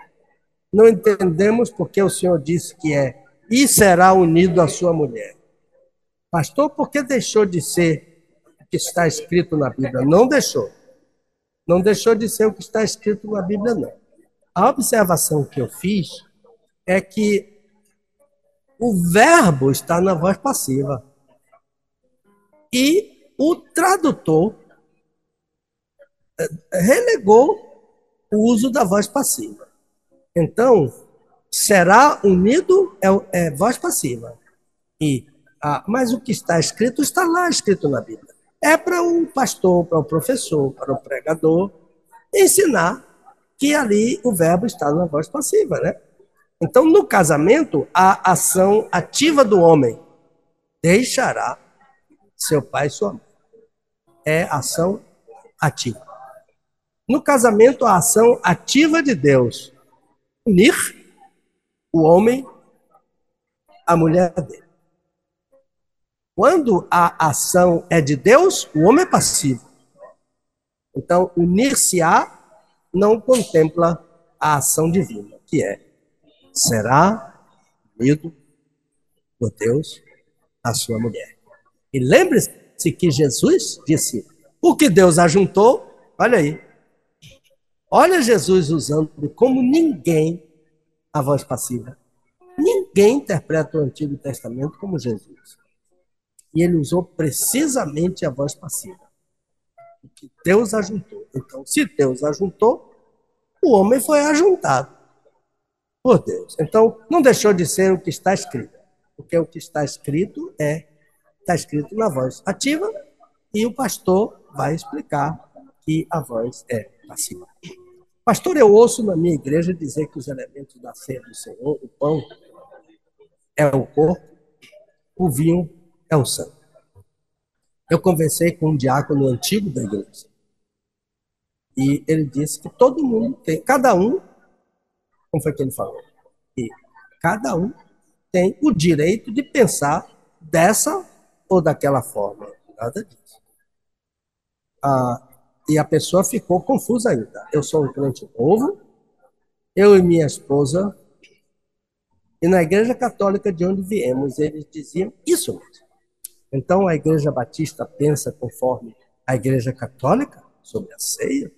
Não entendemos porque o Senhor disse que é e será unido à sua mulher. Pastor, por que deixou de ser que está escrito na Bíblia. Não deixou. Não deixou de ser o que está escrito na Bíblia, não. A observação que eu fiz é que o verbo está na voz passiva. E o tradutor eh, relegou o uso da voz passiva. Então, será unido é, é voz passiva. E, ah, mas o que está escrito está lá escrito na Bíblia é para o pastor, para o professor, para o pregador ensinar que ali o verbo está na voz passiva, né? Então, no casamento, a ação ativa do homem deixará seu pai e sua mãe. É ação ativa. No casamento, a ação ativa de Deus unir o homem à mulher dele. Quando a ação é de Deus, o homem é passivo. Então, unir-se-á não contempla a ação divina, que é será unido por Deus a sua mulher. E lembre-se que Jesus disse: o que Deus ajuntou, olha aí. Olha Jesus usando como ninguém a voz passiva. Ninguém interpreta o Antigo Testamento como Jesus. E ele usou precisamente a voz passiva. Que Deus ajuntou. Então, se Deus ajuntou, o homem foi ajuntado por Deus. Então, não deixou de ser o que está escrito. Porque o que está escrito é está escrito na voz ativa e o pastor vai explicar que a voz é passiva. Pastor, eu ouço na minha igreja dizer que os elementos da ceia do Senhor, o pão é o corpo, o vinho é o sangue. Eu conversei com um diácono antigo da igreja. E ele disse que todo mundo tem, cada um, como foi que ele falou? E cada um tem o direito de pensar dessa ou daquela forma. Nada disso. Ah, e a pessoa ficou confusa ainda. Eu sou um crente novo, eu e minha esposa, e na igreja católica de onde viemos, eles diziam isso mesmo. Então a Igreja Batista pensa conforme a Igreja Católica sobre a ceia?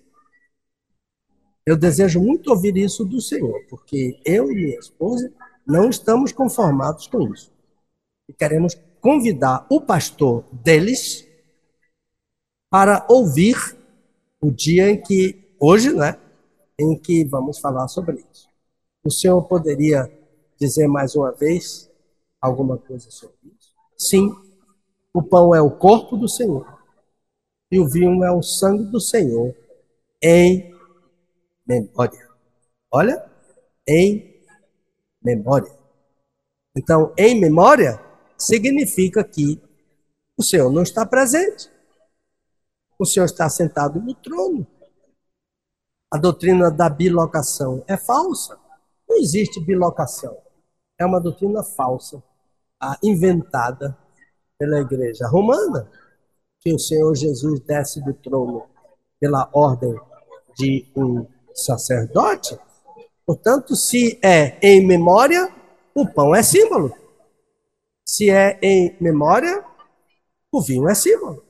Eu desejo muito ouvir isso do Senhor, porque eu e minha esposa não estamos conformados com isso. E queremos convidar o pastor deles para ouvir o dia em que, hoje, né, em que vamos falar sobre isso. O senhor poderia dizer mais uma vez alguma coisa sobre isso? Sim, o pão é o corpo do Senhor e o vinho é o sangue do Senhor em memória. Olha, em memória. Então, em memória significa que o Senhor não está presente. O Senhor está sentado no trono. A doutrina da bilocação é falsa. Não existe bilocação. É uma doutrina falsa, inventada pela igreja romana, que o Senhor Jesus desce do trono pela ordem de um sacerdote. Portanto, se é em memória, o pão é símbolo. Se é em memória, o vinho é símbolo.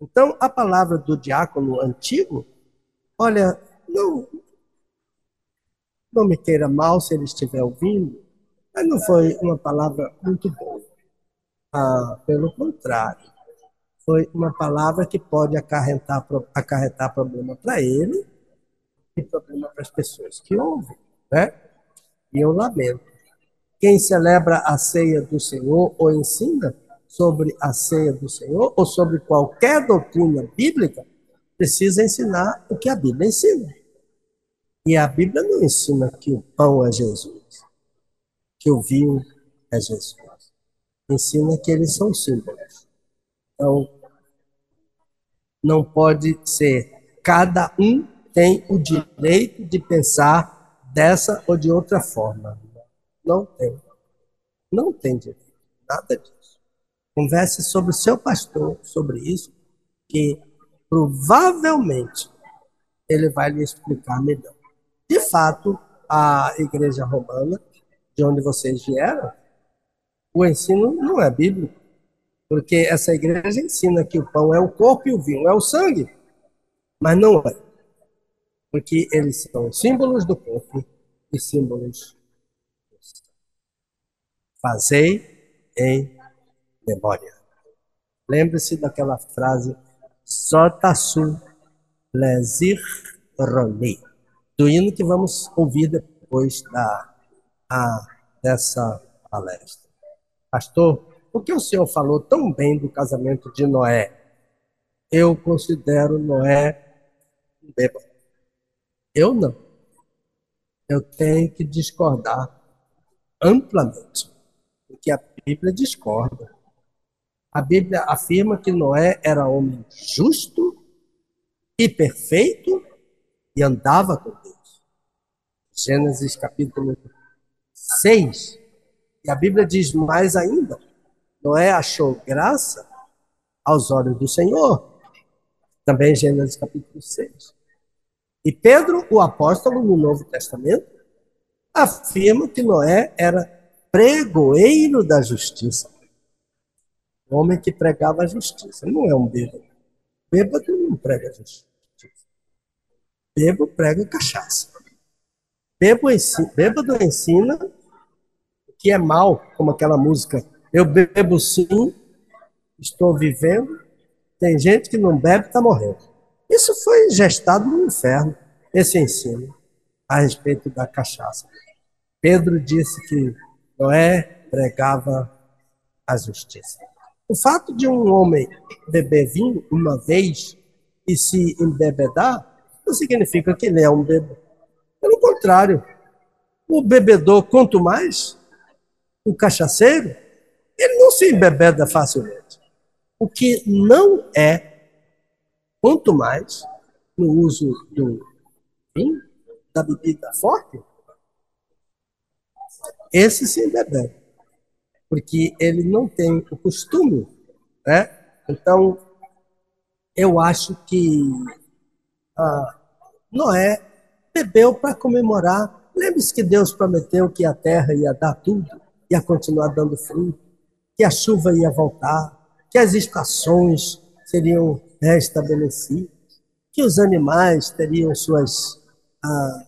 Então, a palavra do diácono antigo, olha, não, não me queira mal se ele estiver ouvindo, mas não foi uma palavra muito boa. Ah, pelo contrário, foi uma palavra que pode acarretar, acarretar problema para ele problema para as pessoas que ouvem. Né? E eu lamento. Quem celebra a ceia do Senhor ou ensina sobre a ceia do Senhor ou sobre qualquer doutrina bíblica precisa ensinar o que a Bíblia ensina. E a Bíblia não ensina que o pão é Jesus, que o vinho é Jesus. Ensina que eles são símbolos. Então, não pode ser. Cada um tem o direito de pensar dessa ou de outra forma. Não tem. Não tem direito. Nada disso. Converse sobre o seu pastor sobre isso, que provavelmente ele vai lhe explicar melhor. De fato, a igreja romana, de onde vocês vieram, o ensino não é bíblico. Porque essa igreja ensina que o pão é o corpo e o vinho é o sangue. Mas não é. Porque eles são símbolos do corpo e símbolos do sangue. Fazei em memória. Lembre-se daquela frase Sotassu Lezir Roni do hino que vamos ouvir depois da, a, dessa palestra. Pastor, por que o senhor falou tão bem do casamento de Noé? Eu considero Noé um bêbado. Eu não. Eu tenho que discordar amplamente, porque a Bíblia discorda. A Bíblia afirma que Noé era homem justo e perfeito e andava com Deus. Gênesis capítulo 6. E a Bíblia diz mais ainda: Noé achou graça aos olhos do Senhor. Também Gênesis capítulo 6. E Pedro, o apóstolo no Novo Testamento, afirma que Noé era pregoeiro da justiça. homem que pregava a justiça. Não é um bêbado. Bêbado não prega a justiça. Bebo prega cachaça. Bebo ensina, bêbado ensina que é mal, como aquela música. Eu bebo sim, estou vivendo. Tem gente que não bebe, está morrendo. Isso foi gestado no inferno, esse ensino a respeito da cachaça. Pedro disse que Noé pregava a justiça. O fato de um homem beber vinho uma vez e se embebedar não significa que ele é um bebê. Pelo contrário, o bebedor, quanto mais, o cachaceiro, ele não se embebeda facilmente. O que não é, quanto mais, no uso do vinho, da bebida forte, esse se embebeda. Porque ele não tem o costume, né? Então, eu acho que ah, Noé bebeu para comemorar. Lembre-se que Deus prometeu que a terra ia dar tudo, ia continuar dando fruto, que a chuva ia voltar, que as estações seriam restabelecidas, que os animais teriam suas, ah,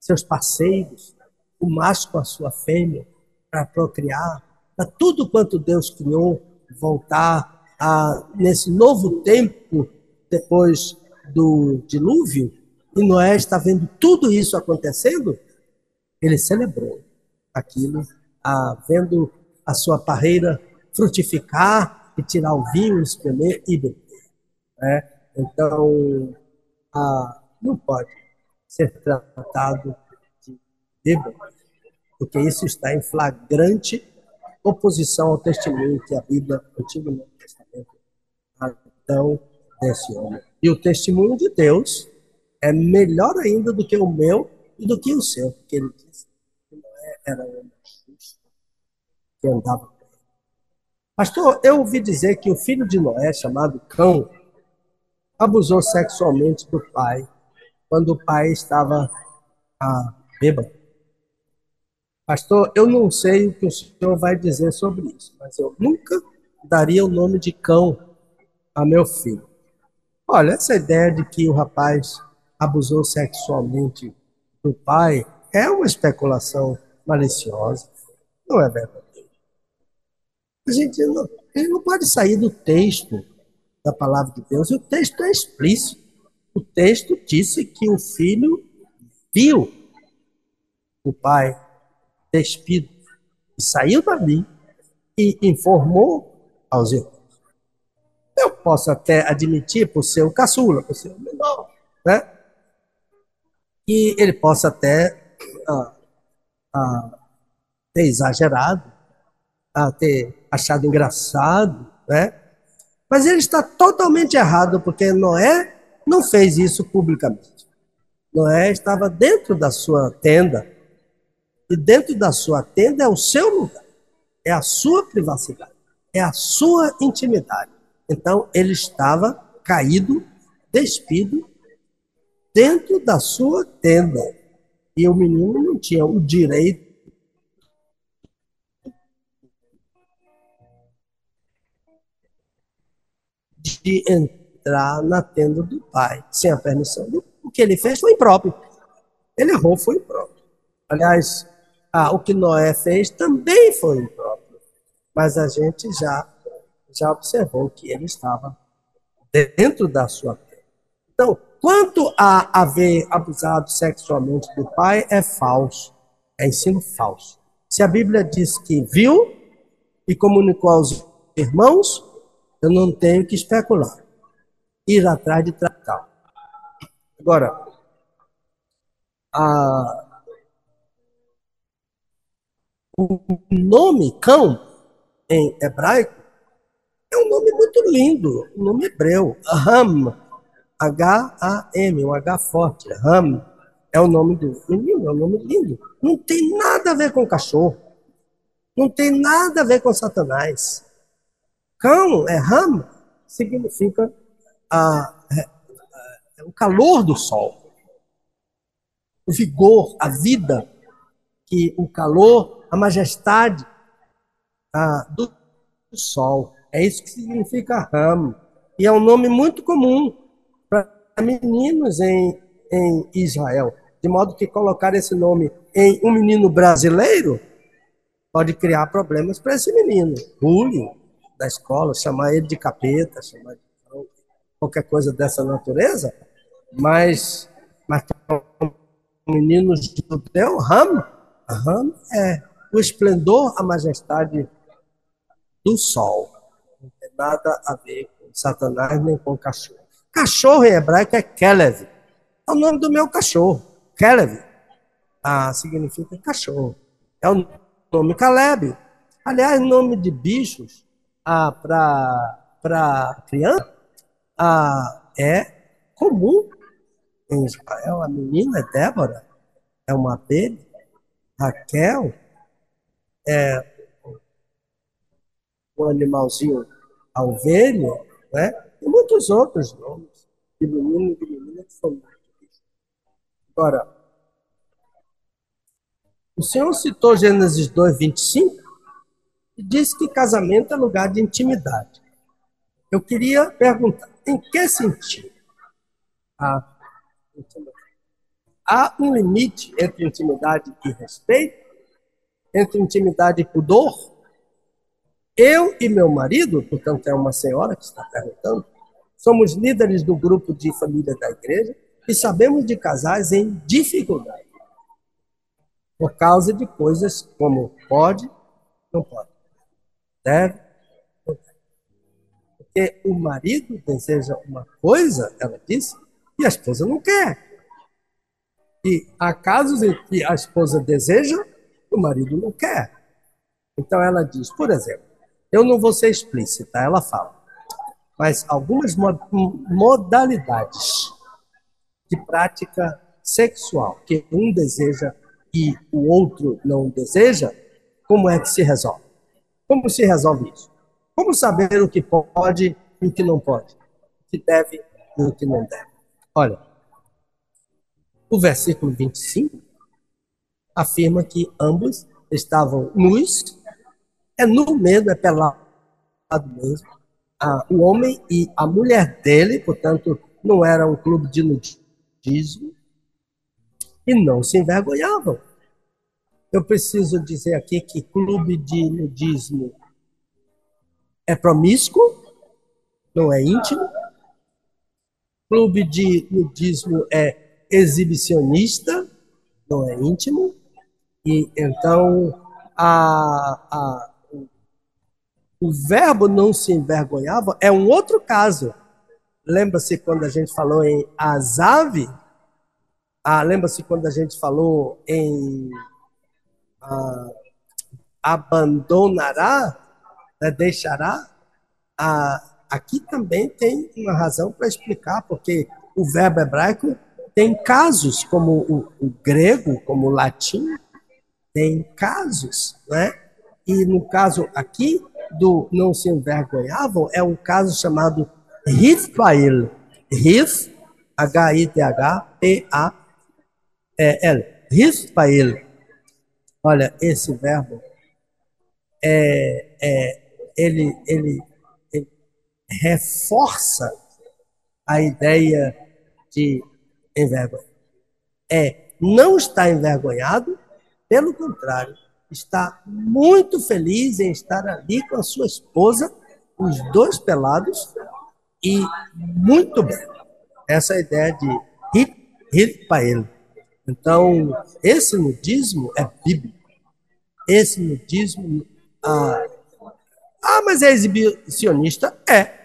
seus parceiros, o macho com a sua fêmea, para procriar, para tudo quanto Deus criou voltar a, nesse novo tempo depois do dilúvio, e Noé está vendo tudo isso acontecendo, ele celebrou aquilo, a, vendo a sua parreira frutificar e tirar o vinho, espremer e beber. Né? Então, a, não pode ser tratado de bêbado, porque isso está em flagrante oposição ao testemunho que a Bíblia, Antigo Novo Testamento, então, desse homem. E o testemunho de Deus é melhor ainda do que o meu e do que o seu, porque ele disse que Noé era homem justo, que andava com ele. Pastor, eu ouvi dizer que o filho de Noé, chamado Cão, abusou sexualmente do pai quando o pai estava ah, bêbado. Pastor, eu não sei o que o senhor vai dizer sobre isso, mas eu nunca daria o nome de cão a meu filho. Olha, essa ideia de que o rapaz abusou sexualmente do pai é uma especulação maliciosa, não é verdadeiro. A gente não, a gente não pode sair do texto da palavra de Deus, e o texto é explícito. O texto disse que o filho viu o pai despido e saiu dali e informou aos irmãos. Eu posso até admitir, por ser o caçula, por ser o menor, né? E ele possa até ah, ah, ter exagerado, ah, ter achado engraçado, né? Mas ele está totalmente errado, porque Noé não fez isso publicamente. Noé estava dentro da sua tenda, e dentro da sua tenda é o seu lugar, é a sua privacidade, é a sua intimidade. Então, ele estava caído, despido, dentro da sua tenda. E o menino não tinha o direito de entrar na tenda do pai, sem a permissão do O que ele fez foi impróprio. Ele errou, foi impróprio. Aliás, ah, o que Noé fez também foi impróprio. Mas a gente já já observou que ele estava dentro da sua terra. Então, quanto a haver abusado sexualmente do pai, é falso. É ensino falso. Se a Bíblia diz que viu e comunicou aos irmãos, eu não tenho que especular. Ir atrás de tratar. Agora, a, o nome cão em hebraico é um nome muito lindo, um nome hebreu. Ram, H-A-M, um H forte. Ram é o nome do menino, é um nome lindo. Não tem nada a ver com cachorro. Não tem nada a ver com Satanás. Cão é Ram, significa a, é, é, o calor do sol, o vigor, a vida, que o calor, a majestade a, do sol. É isso que significa Ram. E é um nome muito comum para meninos em, em Israel. De modo que colocar esse nome em um menino brasileiro pode criar problemas para esse menino. Bullying da escola, chamar ele de capeta, chamar de qualquer coisa dessa natureza. Mas, mas um menino judeu, Ram, Ram é o esplendor, a majestade do sol nada a ver com Satanás nem com cachorro. Cachorro em hebraico é Kelev. É o nome do meu cachorro. Kelev. Ah, significa cachorro. É o nome Caleb. Aliás, nome de bichos ah, para criança ah, é comum em Israel. A menina é Débora, é uma abelha. Raquel é um animalzinho a ovelha, né? e muitos outros nomes de menino e de menina que são Agora, o Senhor citou Gênesis 2, 25 disse que casamento é lugar de intimidade. Eu queria perguntar, em que sentido? Há, há um limite entre intimidade e respeito? Entre intimidade e pudor? Eu e meu marido, portanto é uma senhora que está perguntando, somos líderes do grupo de família da igreja e sabemos de casais em dificuldade. Por causa de coisas como pode, não pode. Deve. Porque o marido deseja uma coisa, ela disse, e a esposa não quer. E há casos em que a esposa deseja, o marido não quer. Então ela diz, por exemplo, eu não vou ser explícita, ela fala. Mas algumas modalidades de prática sexual que um deseja e o outro não deseja, como é que se resolve? Como se resolve isso? Como saber o que pode e o que não pode? O que deve e o que não deve? Olha, O versículo 25 afirma que ambos estavam nus, é nu mesmo, é pelado mesmo. Ah, o homem e a mulher dele, portanto, não era um clube de nudismo, e não se envergonhavam. Eu preciso dizer aqui que clube de nudismo é promíscuo, não é íntimo. Clube de nudismo é exibicionista, não é íntimo. E então a, a, o verbo não se envergonhava é um outro caso. Lembra-se quando a gente falou em Azave? Ah, Lembra-se quando a gente falou em ah, abandonará, né, deixará? Ah, aqui também tem uma razão para explicar, porque o verbo hebraico tem casos, como o, o grego, como o latim, tem casos, né? E no caso aqui do não se envergonhavam, é um caso chamado Rithpail. Rith, H-I-T-H-P-A-E-L. Rithpail. Olha, esse verbo, é, é, ele, ele, ele reforça a ideia de envergonha. É não estar envergonhado pelo contrário, está muito feliz em estar ali com a sua esposa, os dois pelados, e muito bem. Essa é ideia de hit para ele. Então, esse nudismo é bíblico. Esse nudismo. Ah, ah mas é exibicionista? É.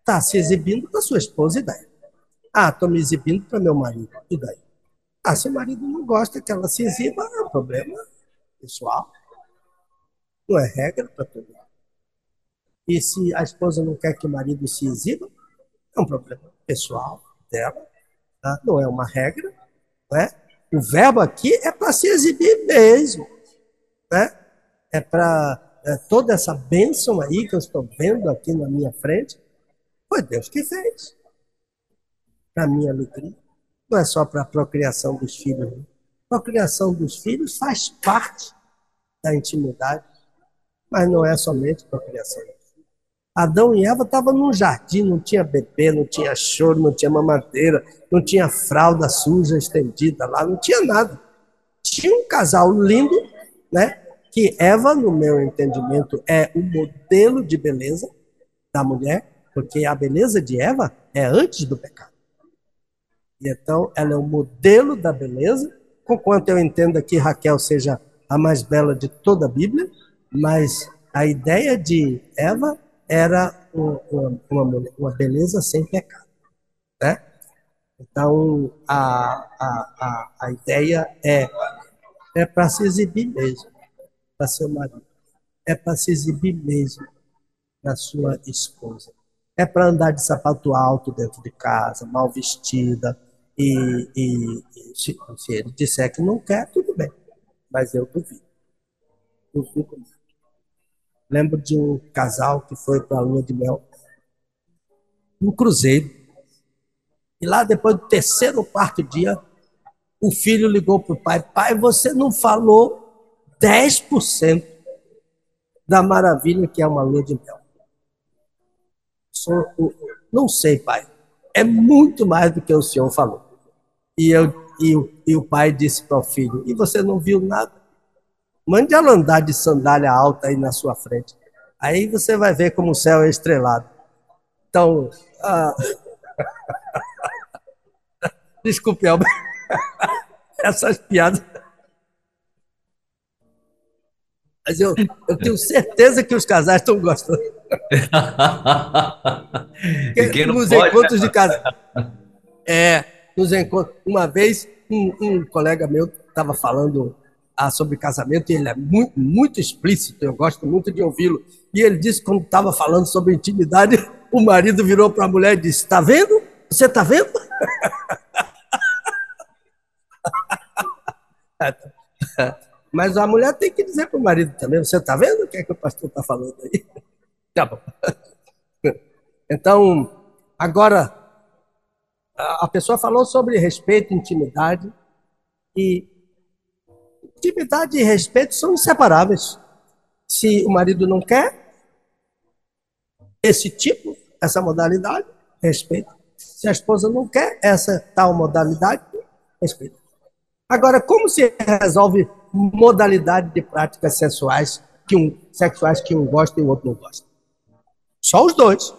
Está se exibindo para sua esposa e daí? Ah, estou me exibindo para meu marido. E daí? Ah, se o marido não gosta que ela se exiba, é um problema pessoal. Não é regra para todo mundo. E se a esposa não quer que o marido se exiba, é um problema pessoal dela. Tá? Não é uma regra. Né? O verbo aqui é para se exibir mesmo. Né? É para é, toda essa bênção aí que eu estou vendo aqui na minha frente. Foi Deus que fez. Para minha alegria não é só para a procriação dos filhos. Não. A procriação dos filhos faz parte da intimidade, mas não é somente procriação dos filhos. Adão e Eva estavam num jardim, não tinha bebê, não tinha choro, não tinha mamadeira, não tinha fralda suja estendida lá, não tinha nada. Tinha um casal lindo, né? Que Eva, no meu entendimento, é o modelo de beleza da mulher, porque a beleza de Eva é antes do pecado. E então ela é o modelo da beleza, conquanto eu entendo que Raquel seja a mais bela de toda a Bíblia, mas a ideia de Eva era uma, uma, uma beleza sem pecado. Né? Então, a, a, a, a ideia é, é para se exibir mesmo para seu marido. É para se exibir mesmo para sua esposa. É para andar de sapato alto dentro de casa, mal vestida, e, e, se, se, ele disser que não quer, tudo bem. Mas eu duvido. Duvido muito. Lembro de um casal que foi para a lua de mel, um cruzeiro. E lá, depois do terceiro ou quarto dia, o filho ligou para o pai: Pai, você não falou 10% da maravilha que é uma lua de mel. Não sei, pai é muito mais do que o senhor falou. E, eu, e, e o pai disse para o filho: E você não viu nada? Mande ela andar de sandália alta aí na sua frente. Aí você vai ver como o céu é estrelado. Então, ah... desculpe, Albert, essas piadas. Mas eu, eu tenho certeza que os casais estão gostando. nos pode, encontros né? de casa. É, nos encontros. Uma vez, um, um colega meu estava falando ah, sobre casamento e ele é muito, muito explícito, eu gosto muito de ouvi-lo. E ele disse, quando estava falando sobre intimidade, o marido virou para a mulher e disse: Está vendo? Você está vendo? Mas a mulher tem que dizer para o marido também: Você está vendo o que, é que o pastor está falando aí? Tá bom. Então, agora, a, pessoa falou sobre respeito, intimidade, e intimidade e respeito são inseparáveis. Se o marido não quer esse tipo, essa modalidade, respeito. Se a esposa não quer essa tal modalidade, respeito. Agora, como se resolve modalidade de práticas sexuais que um, sexuais que um gosta e o outro não gosta? Só os dois.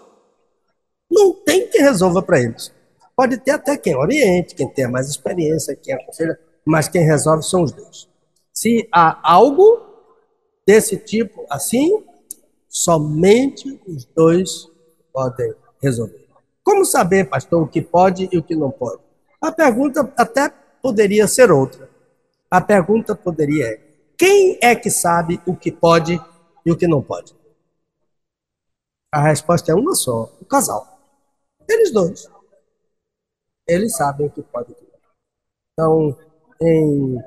Não tem que resolva para eles. Pode ter até quem oriente, quem tenha mais experiência, quem aconselha, mas quem resolve são os dois. Se há algo desse tipo assim, somente os dois podem resolver. Como saber, pastor, o que pode e o que não pode? A pergunta até poderia ser outra. A pergunta poderia é: quem é que sabe o que pode e o que não pode? A resposta é uma só: o casal. Eles dois. Eles sabem o que pode e o que não. Então, em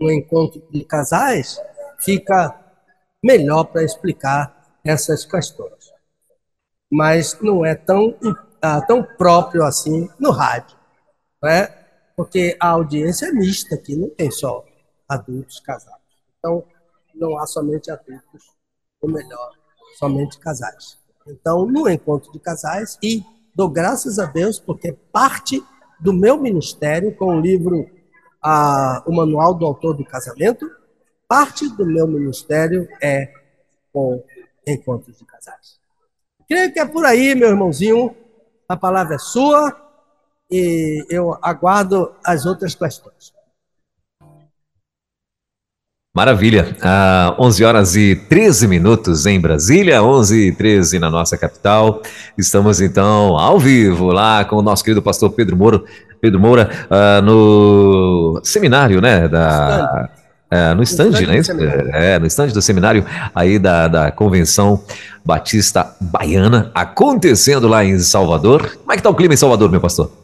um encontro de casais, fica melhor para explicar essas questões. Mas não é tão, ah, tão próprio assim no rádio, não é? Porque a audiência é mista aqui, não tem só adultos casados. Então, não há somente adultos, ou melhor, somente casais. Então, no encontro de casais, e dou graças a Deus, porque parte do meu ministério, com o livro a, O Manual do Autor do Casamento, parte do meu ministério é com encontros de casais. Creio que é por aí, meu irmãozinho. A palavra é sua e eu aguardo as outras questões. Maravilha. Ah, 11 horas e 13 minutos em Brasília, 11 e 13 na nossa capital. Estamos então ao vivo lá com o nosso querido pastor Pedro Moura, Pedro Moura ah, no seminário, né, da é, no stand, né? É, no stand do seminário aí da, da Convenção Batista Baiana, acontecendo lá em Salvador. Como é que tá o clima em Salvador, meu pastor?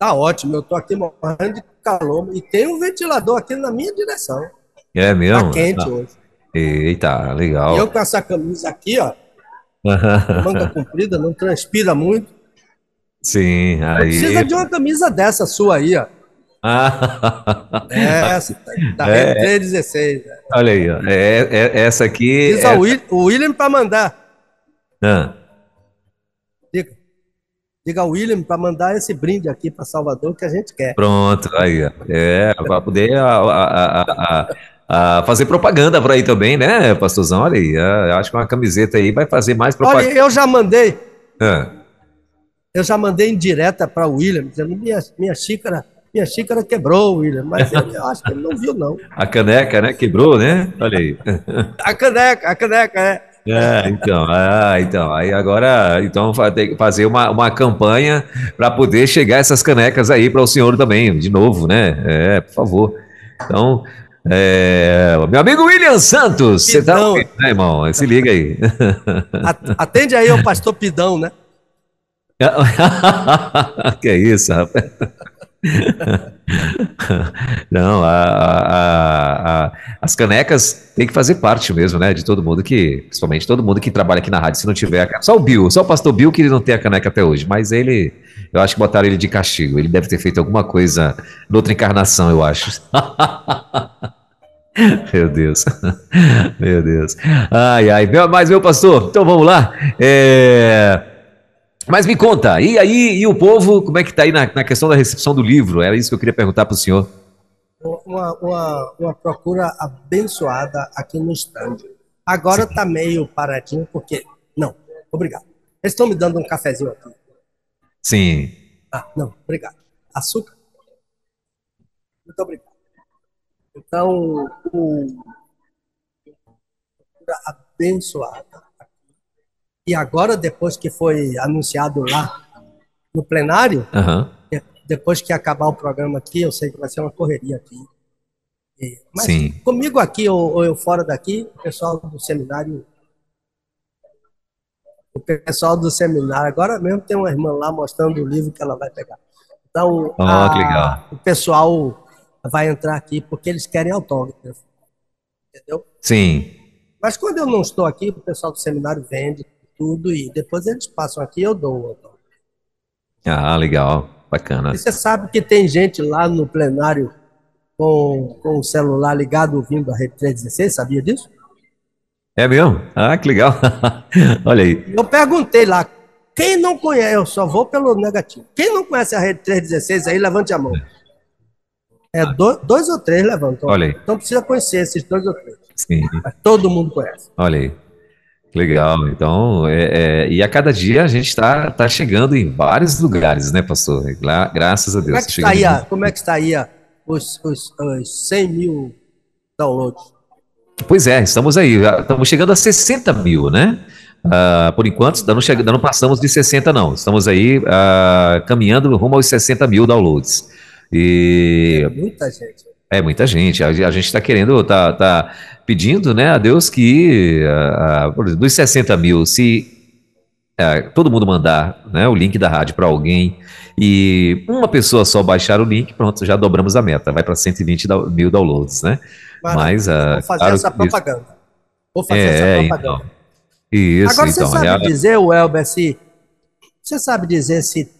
Tá ótimo, eu tô aqui morrendo de calor e tem um ventilador aqui na minha direção. É mesmo? Tá quente ah. hoje. Eita, legal. E eu com essa camisa aqui, ó, manga comprida, não transpira muito. Sim, aí. Precisa de uma camisa dessa sua aí, ó. Ah. Essa, tá é, 316. Né? Olha aí, ó. É, é, essa aqui. Diz ao William, o William para mandar. Ah. Diga ao William para mandar esse brinde aqui para Salvador que a gente quer. Pronto, aí. É, para poder a, a, a, a, fazer propaganda por aí também, né, pastorzão? Olha aí, eu acho que uma camiseta aí vai fazer mais propaganda. Olha, eu já mandei. É. Eu já mandei em direta para o William, dizendo: minha, minha xícara. Minha xícara quebrou, William, mas ele, eu acho que ele não viu, não. A caneca, né? Quebrou, né? Olha aí. A caneca, a caneca, é. É, então, ah, então, aí agora, então tem que fazer uma, uma campanha para poder chegar essas canecas aí para o senhor também, de novo, né? É, por favor. Então, é, meu amigo William Santos, você tá ouvindo, né, irmão? Se liga aí. Atende aí o pastor Pidão, né? que é isso, rapaz. Não, a, a, a, as canecas tem que fazer parte mesmo, né? De todo mundo que, principalmente todo mundo que trabalha aqui na rádio, se não tiver Só o Bill, só o pastor Bill que ele não tem a caneca até hoje, mas ele, eu acho que botaram ele de castigo. Ele deve ter feito alguma coisa noutra encarnação, eu acho. Meu Deus, meu Deus. Ai, ai, mas meu pastor, então vamos lá. É. Mas me conta, e aí, e o povo, como é que está aí na, na, questão da recepção do livro? Era isso que eu queria perguntar para o senhor. Uma, uma, uma, procura abençoada aqui no stand. Agora está meio paradinho, porque. Não, obrigado. Eles estão me dando um cafezinho aqui. Sim. Ah, não, obrigado. Açúcar? Muito obrigado. Então, o, abençoada e agora, depois que foi anunciado lá no plenário, uhum. depois que acabar o programa aqui, eu sei que vai ser uma correria aqui. Mas Sim. comigo aqui ou, ou eu fora daqui, o pessoal do seminário o pessoal do seminário. Agora mesmo tem uma irmã lá mostrando o livro que ela vai pegar. Então, oh, a, o pessoal vai entrar aqui porque eles querem autógrafo. Entendeu? Sim. Mas quando eu não estou aqui, o pessoal do seminário vende tudo e depois eles passam aqui eu dou. Ah, legal, bacana. E você sabe que tem gente lá no plenário com, com o celular ligado ouvindo a Rede 316, sabia disso? É mesmo? Ah, que legal. Olha aí. Eu perguntei lá, quem não conhece, eu só vou pelo negativo. Quem não conhece a Rede 316 aí, levante a mão. É dois, dois ou três levantam. Olha aí. Então precisa conhecer esses dois ou três. Sim. Mas todo mundo conhece. Olha aí. Legal. Então, é, é, e a cada dia a gente está tá chegando em vários lugares, né, pastor? Lá, graças a Deus. Como é que está aí, a, como é que está aí a, os, os, os 100 mil downloads? Pois é, estamos aí. Estamos chegando a 60 mil, né? Uh, por enquanto, não, chega, não passamos de 60, não. Estamos aí uh, caminhando rumo aos 60 mil downloads. E... É muita gente. É muita gente. A, a gente está querendo, tá, tá pedindo, né, a Deus que uh, dos 60 mil, se todo mundo mandar né, o link da rádio para alguém e uma pessoa só baixar o link, pronto, já dobramos a meta. Vai para 120 mil downloads, né? Mas, Vou fazer claro, essa propaganda. Vou fazer é, essa propaganda. Então. Isso, Agora então, você sabe é... dizer, Welber, se você sabe dizer se,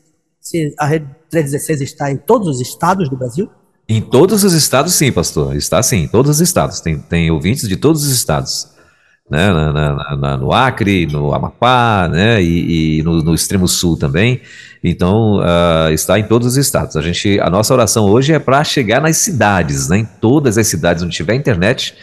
se a Rede 316 está em todos os estados do Brasil? Em todos os estados, sim, pastor. Está sim, em todos os estados. Tem, tem ouvintes de todos os estados. Né, na, na, na, no Acre, no Amapá, né, e, e no, no, extremo sul também. Então, uh, está em todos os estados. A gente, a nossa oração hoje é para chegar nas cidades, né, em todas as cidades onde tiver internet,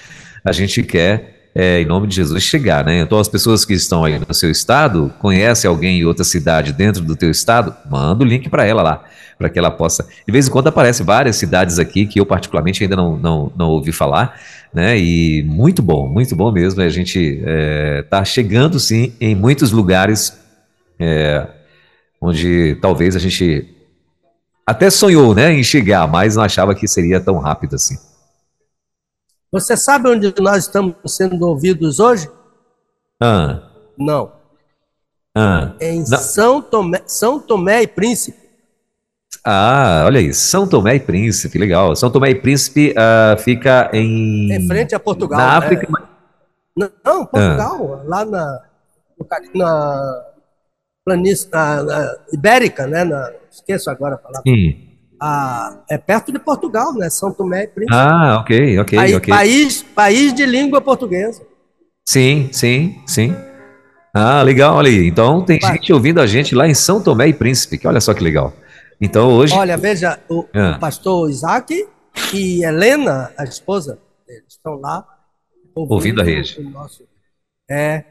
a gente quer é, em nome de Jesus, chegar, né? Então, as pessoas que estão aí no seu estado, conhece alguém em outra cidade dentro do teu estado, manda o link para ela lá, para que ela possa. De vez em quando aparece várias cidades aqui que eu particularmente ainda não, não, não ouvi falar, né? E muito bom, muito bom mesmo. A gente está é, tá chegando sim em muitos lugares é, onde talvez a gente até sonhou, né, em chegar, mas não achava que seria tão rápido assim. Você sabe onde nós estamos sendo ouvidos hoje? Ah. Não. Ah. Em Não. São, Tomé, São Tomé e Príncipe. Ah, olha aí, São Tomé e Príncipe, legal. São Tomé e Príncipe uh, fica em. Em frente a Portugal. Na África. Não, não, Portugal, ah. lá na, na planície na, na, Ibérica, né? Na, esqueço agora a palavra. Sim a, é perto de Portugal, né? São Tomé e Príncipe. Ah, ok, ok, Aí, ok. País, país de língua portuguesa. Sim, sim, sim. Ah, legal, olha aí. Então tem gente ouvindo a gente lá em São Tomé e Príncipe, que olha só que legal. Então hoje. Olha, veja, o, ah. o pastor Isaac e Helena, a esposa, eles estão lá ouvindo, ouvindo a rede. Nosso... É,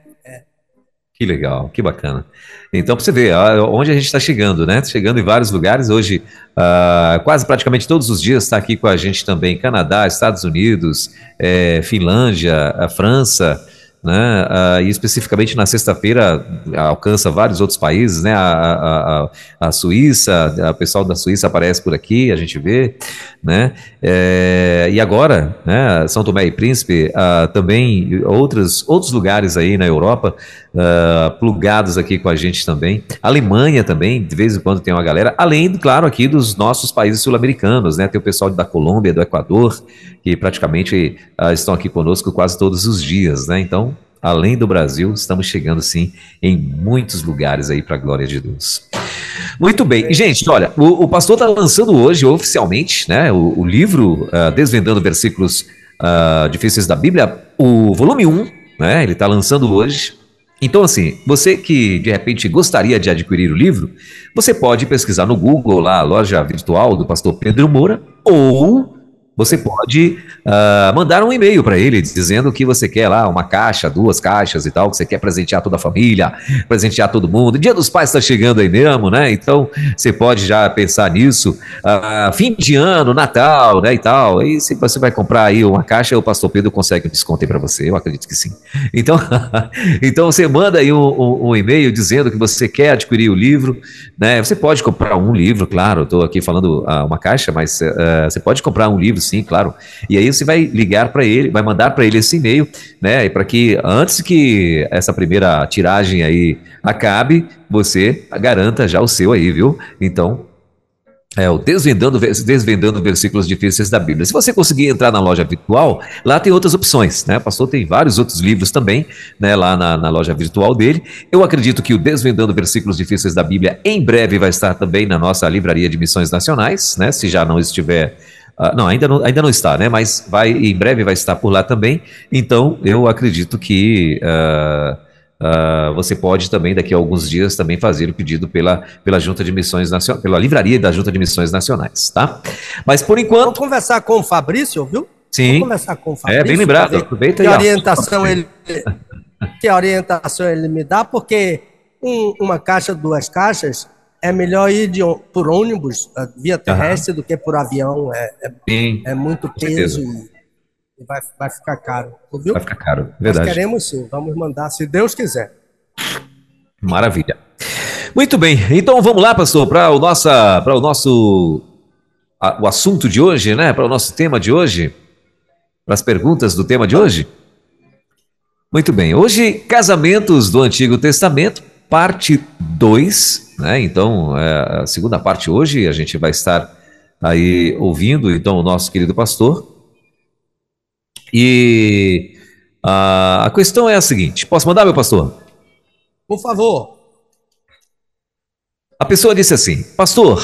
que legal, que bacana. Então, para você ver onde a gente está chegando, né? Chegando em vários lugares. Hoje, uh, quase praticamente todos os dias está aqui com a gente também Canadá, Estados Unidos, é, Finlândia, a França, né? Uh, e especificamente na sexta-feira alcança vários outros países, né? A, a, a Suíça, o pessoal da Suíça aparece por aqui, a gente vê, né? É, e agora, né? São Tomé e Príncipe, também outros, outros lugares aí na Europa, uh, plugados aqui com a gente também. Alemanha também, de vez em quando tem uma galera, além, claro, aqui dos nossos países sul-americanos, né? Tem o pessoal da Colômbia, do Equador, que praticamente uh, estão aqui conosco quase todos os dias, né? Então, além do Brasil, estamos chegando sim em muitos lugares aí para a glória de Deus. Muito bem, gente, olha, o, o pastor está lançando hoje oficialmente, né, o, o livro uh, Desvendando Versículos uh, Difíceis da Bíblia, o volume 1, né, ele está lançando hoje. Então, assim, você que de repente gostaria de adquirir o livro, você pode pesquisar no Google lá a loja virtual do pastor Pedro Moura ou você pode uh, mandar um e-mail para ele dizendo que você quer lá uma caixa, duas caixas e tal, que você quer presentear toda a família, presentear todo mundo. Dia dos Pais está chegando aí mesmo, né? Então você pode já pensar nisso. Uh, fim de ano, Natal, né? E tal. E se você vai comprar aí uma caixa, o Pastor Pedro consegue um desconto aí para você. Eu acredito que sim. Então, então você manda aí um, um, um, e-mail dizendo que você quer adquirir o livro, né? Você pode comprar um livro, claro. Estou aqui falando uh, uma caixa, mas você pode comprar um livro sim, claro. E aí você vai ligar para ele, vai mandar para ele esse e-mail, né? Para que antes que essa primeira tiragem aí acabe, você garanta já o seu aí, viu? Então, É, o Desvendando, Desvendando Versículos Difíceis da Bíblia. Se você conseguir entrar na loja virtual, lá tem outras opções, né? O pastor tem vários outros livros também, né? Lá na, na, loja virtual dele. Eu acredito que o Desvendando Versículos Difíceis da Bíblia em breve vai estar também na nossa livraria de missões nacionais, né? Se já não estiver. Uh, não, ainda não, ainda não está, né? Mas vai, em breve vai estar por lá também. Então, eu acredito que. Uh, Uh, você pode também, daqui a alguns dias, também fazer o pedido pela, pela Junta de Missões Nacionais, pela livraria da Junta de Missões Nacionais, tá? Mas por enquanto. Vamos conversar com o Fabrício, viu? Sim. Vamos conversar com o Fabrício. É, bem lembrado. Aproveita que orientação ele, que orientação ele me dá, porque um, uma caixa, duas caixas, é melhor ir de, por ônibus, via terrestre, uhum. do que por avião. É, é, é muito peso e vai, vai ficar caro, viu? Vai ficar caro, verdade. Nós queremos sim, vamos mandar, se Deus quiser. Maravilha. Muito bem, então vamos lá, pastor, para o, nossa, o nosso a, o assunto de hoje, né? Para o nosso tema de hoje, para as perguntas do tema de hoje. Muito bem, hoje, casamentos do Antigo Testamento, parte 2, né? Então, é, a segunda parte hoje, a gente vai estar aí ouvindo, então, o nosso querido pastor, e a questão é a seguinte: posso mandar, meu pastor? Por favor. A pessoa disse assim: Pastor,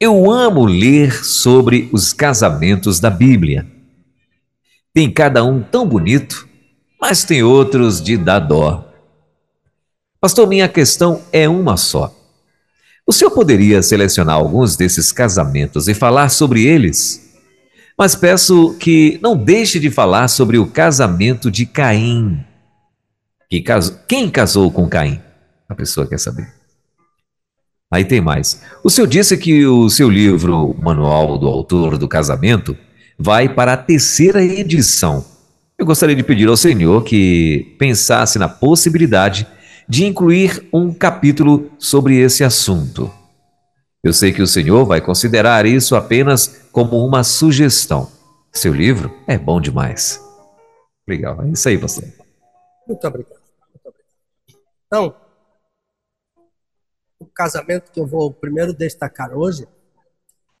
eu amo ler sobre os casamentos da Bíblia. Tem cada um tão bonito, mas tem outros de dar dó. Pastor, minha questão é uma só. O senhor poderia selecionar alguns desses casamentos e falar sobre eles? Mas peço que não deixe de falar sobre o casamento de Caim. Quem casou com Caim? A pessoa quer saber. Aí tem mais. O senhor disse que o seu livro, Manual do Autor do Casamento, vai para a terceira edição. Eu gostaria de pedir ao senhor que pensasse na possibilidade de incluir um capítulo sobre esse assunto. Eu sei que o Senhor vai considerar isso apenas como uma sugestão. Seu livro é bom demais. Legal, é isso aí, pastor. Muito obrigado. Muito obrigado. Então, o casamento que eu vou primeiro destacar hoje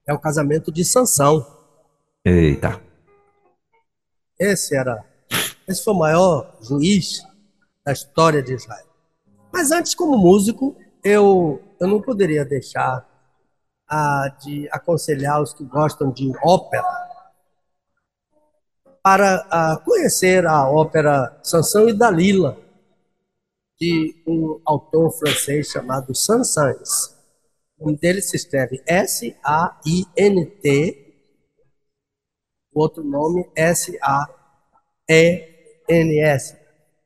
é o casamento de Sansão. Eita. Esse era, esse foi o maior juiz da história de Israel. Mas antes, como músico, eu, eu não poderia deixar ah, de aconselhar os que gostam de ópera para ah, conhecer a ópera Sansão e Dalila, de um autor francês chamado Saint-Saëns. O nome dele se escreve S-A-I-N-T, o outro nome S-A-E-N-S,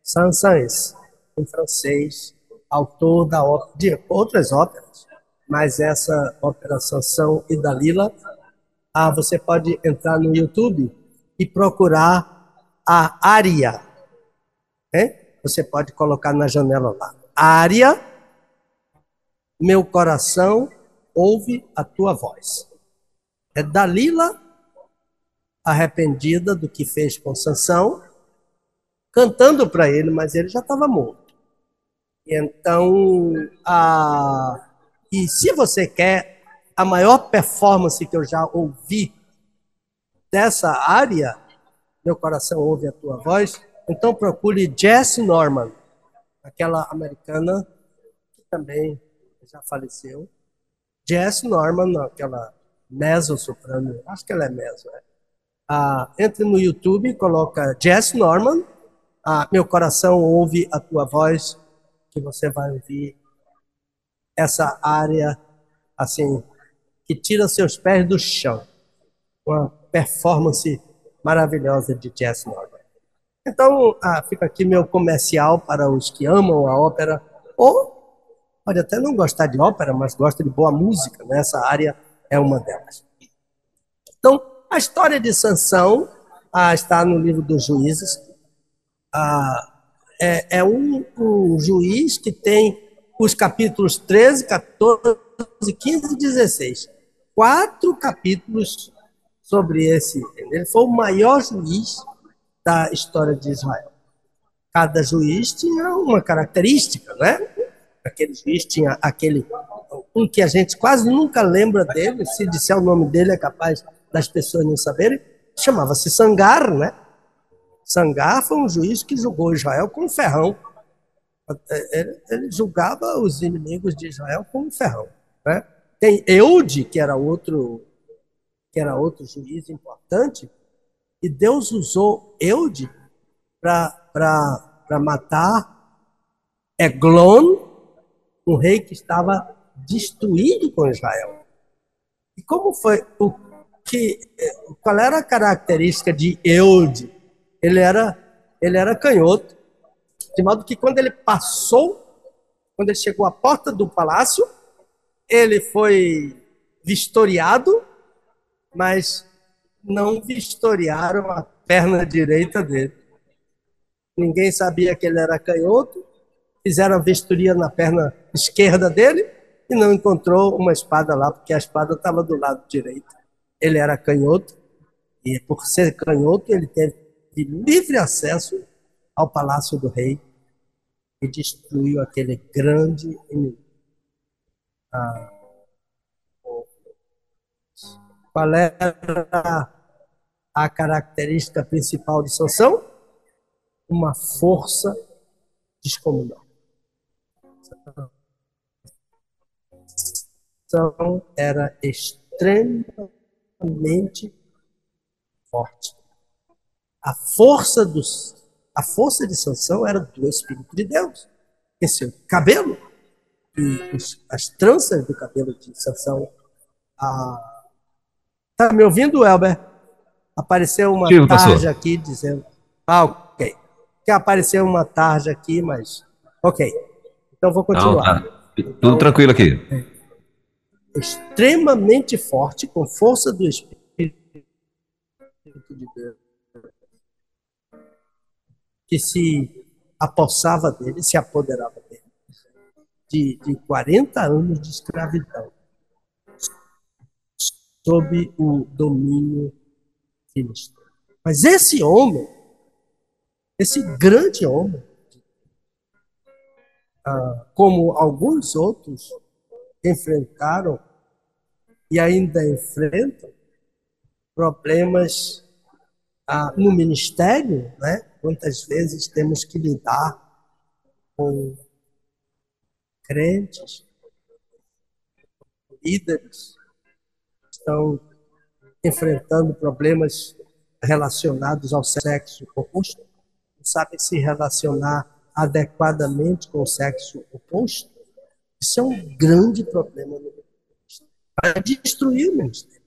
Saint-Saëns, em francês, autor da ópera, de outras óperas, mas essa ópera Sansão e Dalila, ah, você pode entrar no YouTube e procurar a área. Né? Você pode colocar na janela lá. Área, meu coração ouve a tua voz. É Dalila arrependida do que fez com Sansão, cantando para ele, mas ele já estava morto. Então, a e se você quer a maior performance que eu já ouvi dessa área, meu coração ouve a tua voz, então procure Jess Norman, aquela americana que também já faleceu. Jess Norman, aquela mezzo-soprano, acho que ela é mezzo, né? Ah, entre no YouTube, coloca Jess Norman, ah, Meu Coração Ouve a Tua Voz, que você vai ouvir essa área assim que tira seus pés do chão. Uma performance maravilhosa de Jess Norman. Então, ah, fica aqui meu comercial para os que amam a ópera, ou pode até não gostar de ópera, mas gosta de boa música, né? essa área é uma delas. Então, a história de Sansão ah, está no livro dos Juízes. É, é um, um juiz que tem os capítulos 13, 14, 15 e 16. Quatro capítulos sobre esse. Ele foi o maior juiz da história de Israel. Cada juiz tinha uma característica, né? Aquele juiz tinha aquele um que a gente quase nunca lembra dele, se disser o nome dele é capaz das pessoas não saberem, chamava-se Sangar, né? Sangar foi um juiz que julgou Israel com ferrão. Ele, ele julgava os inimigos de Israel com ferrão. Né? Tem Eude, que era outro que era outro juiz importante, e Deus usou Eude para matar Eglon, um rei que estava destruído com Israel. E como foi o que qual era a característica de Eude? Ele era ele era canhoto, de modo que quando ele passou, quando ele chegou à porta do palácio, ele foi vistoriado, mas não vistoriaram a perna direita dele. Ninguém sabia que ele era canhoto, fizeram a vistoria na perna esquerda dele e não encontrou uma espada lá, porque a espada estava do lado direito. Ele era canhoto, e por ser canhoto, ele teve livre acesso ao palácio do rei e destruiu aquele grande inimigo. Ah, qual era a característica principal de Sansão? Uma força descomunal. Sansão era extremamente forte. A força dos a força de Sansão era do Espírito de Deus. Esse cabelo e as tranças do cabelo de Sansão. Ah, tá me ouvindo, Elber? Apareceu uma Sim, tarja aqui dizendo. Ah, ok. Que apareceu uma tarja aqui, mas. Ok. Então vou continuar. Não, tá. Tudo então, tranquilo aqui. É extremamente forte, com força do Espírito de Deus que se apossava dele, se apoderava dele, de, de 40 anos de escravidão, sob o domínio filisteu. Mas esse homem, esse grande homem, ah, como alguns outros enfrentaram e ainda enfrentam problemas ah, no ministério, né? Quantas vezes temos que lidar com crentes, líderes, que estão enfrentando problemas relacionados ao sexo oposto, não sabem se relacionar adequadamente com o sexo oposto. Isso é um grande problema no ministério. Vai destruir o ministério.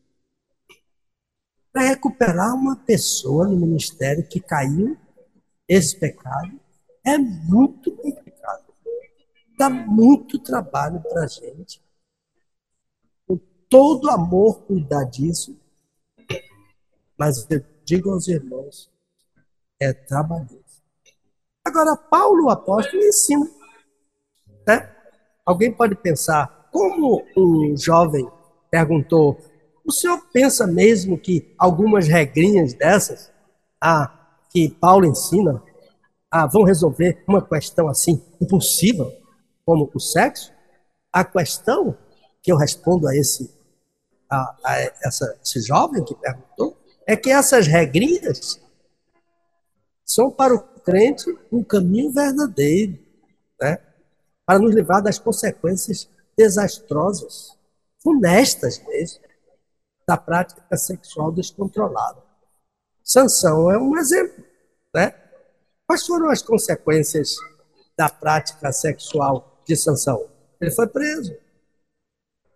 Para recuperar uma pessoa no ministério que caiu esse pecado é muito complicado. Dá muito trabalho para a gente. Com todo amor cuidar disso. Mas eu digo aos irmãos, é trabalhoso. Agora, Paulo, o apóstolo, ensina. Né? Alguém pode pensar, como um jovem perguntou, o senhor pensa mesmo que algumas regrinhas dessas, ah, que Paulo ensina ah, vão resolver uma questão assim impossível, como o sexo, a questão que eu respondo a esse, a, a essa, esse jovem que perguntou é que essas regrinhas são para o crente um caminho verdadeiro, né? para nos livrar das consequências desastrosas, funestas mesmo, da prática sexual descontrolada. Sansão é um exemplo. Né? Quais foram as consequências da prática sexual de Sansão? Ele foi preso.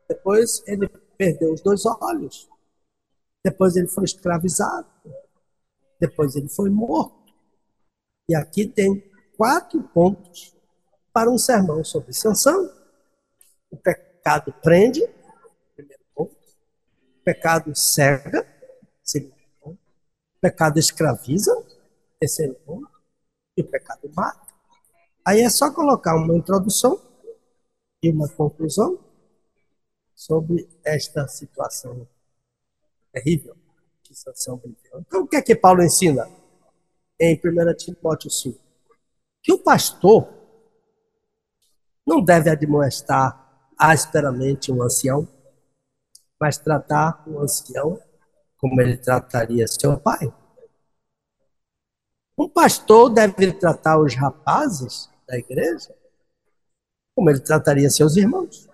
Depois ele perdeu os dois olhos. Depois ele foi escravizado. Depois ele foi morto. E aqui tem quatro pontos para um sermão sobre Sansão. O pecado prende, pecado cega, segundo ponto. Pecado escraviza, terceiro ponto, e o pecado mata. Aí é só colocar uma introdução e uma conclusão sobre esta situação terrível que Sansão viveu. Então, o que é que Paulo ensina em 1 Timóteo 5? Que o pastor não deve admoestar asperamente um ancião, mas tratar o ancião como ele trataria seu pai. Um pastor deve tratar os rapazes da igreja como ele trataria seus irmãos.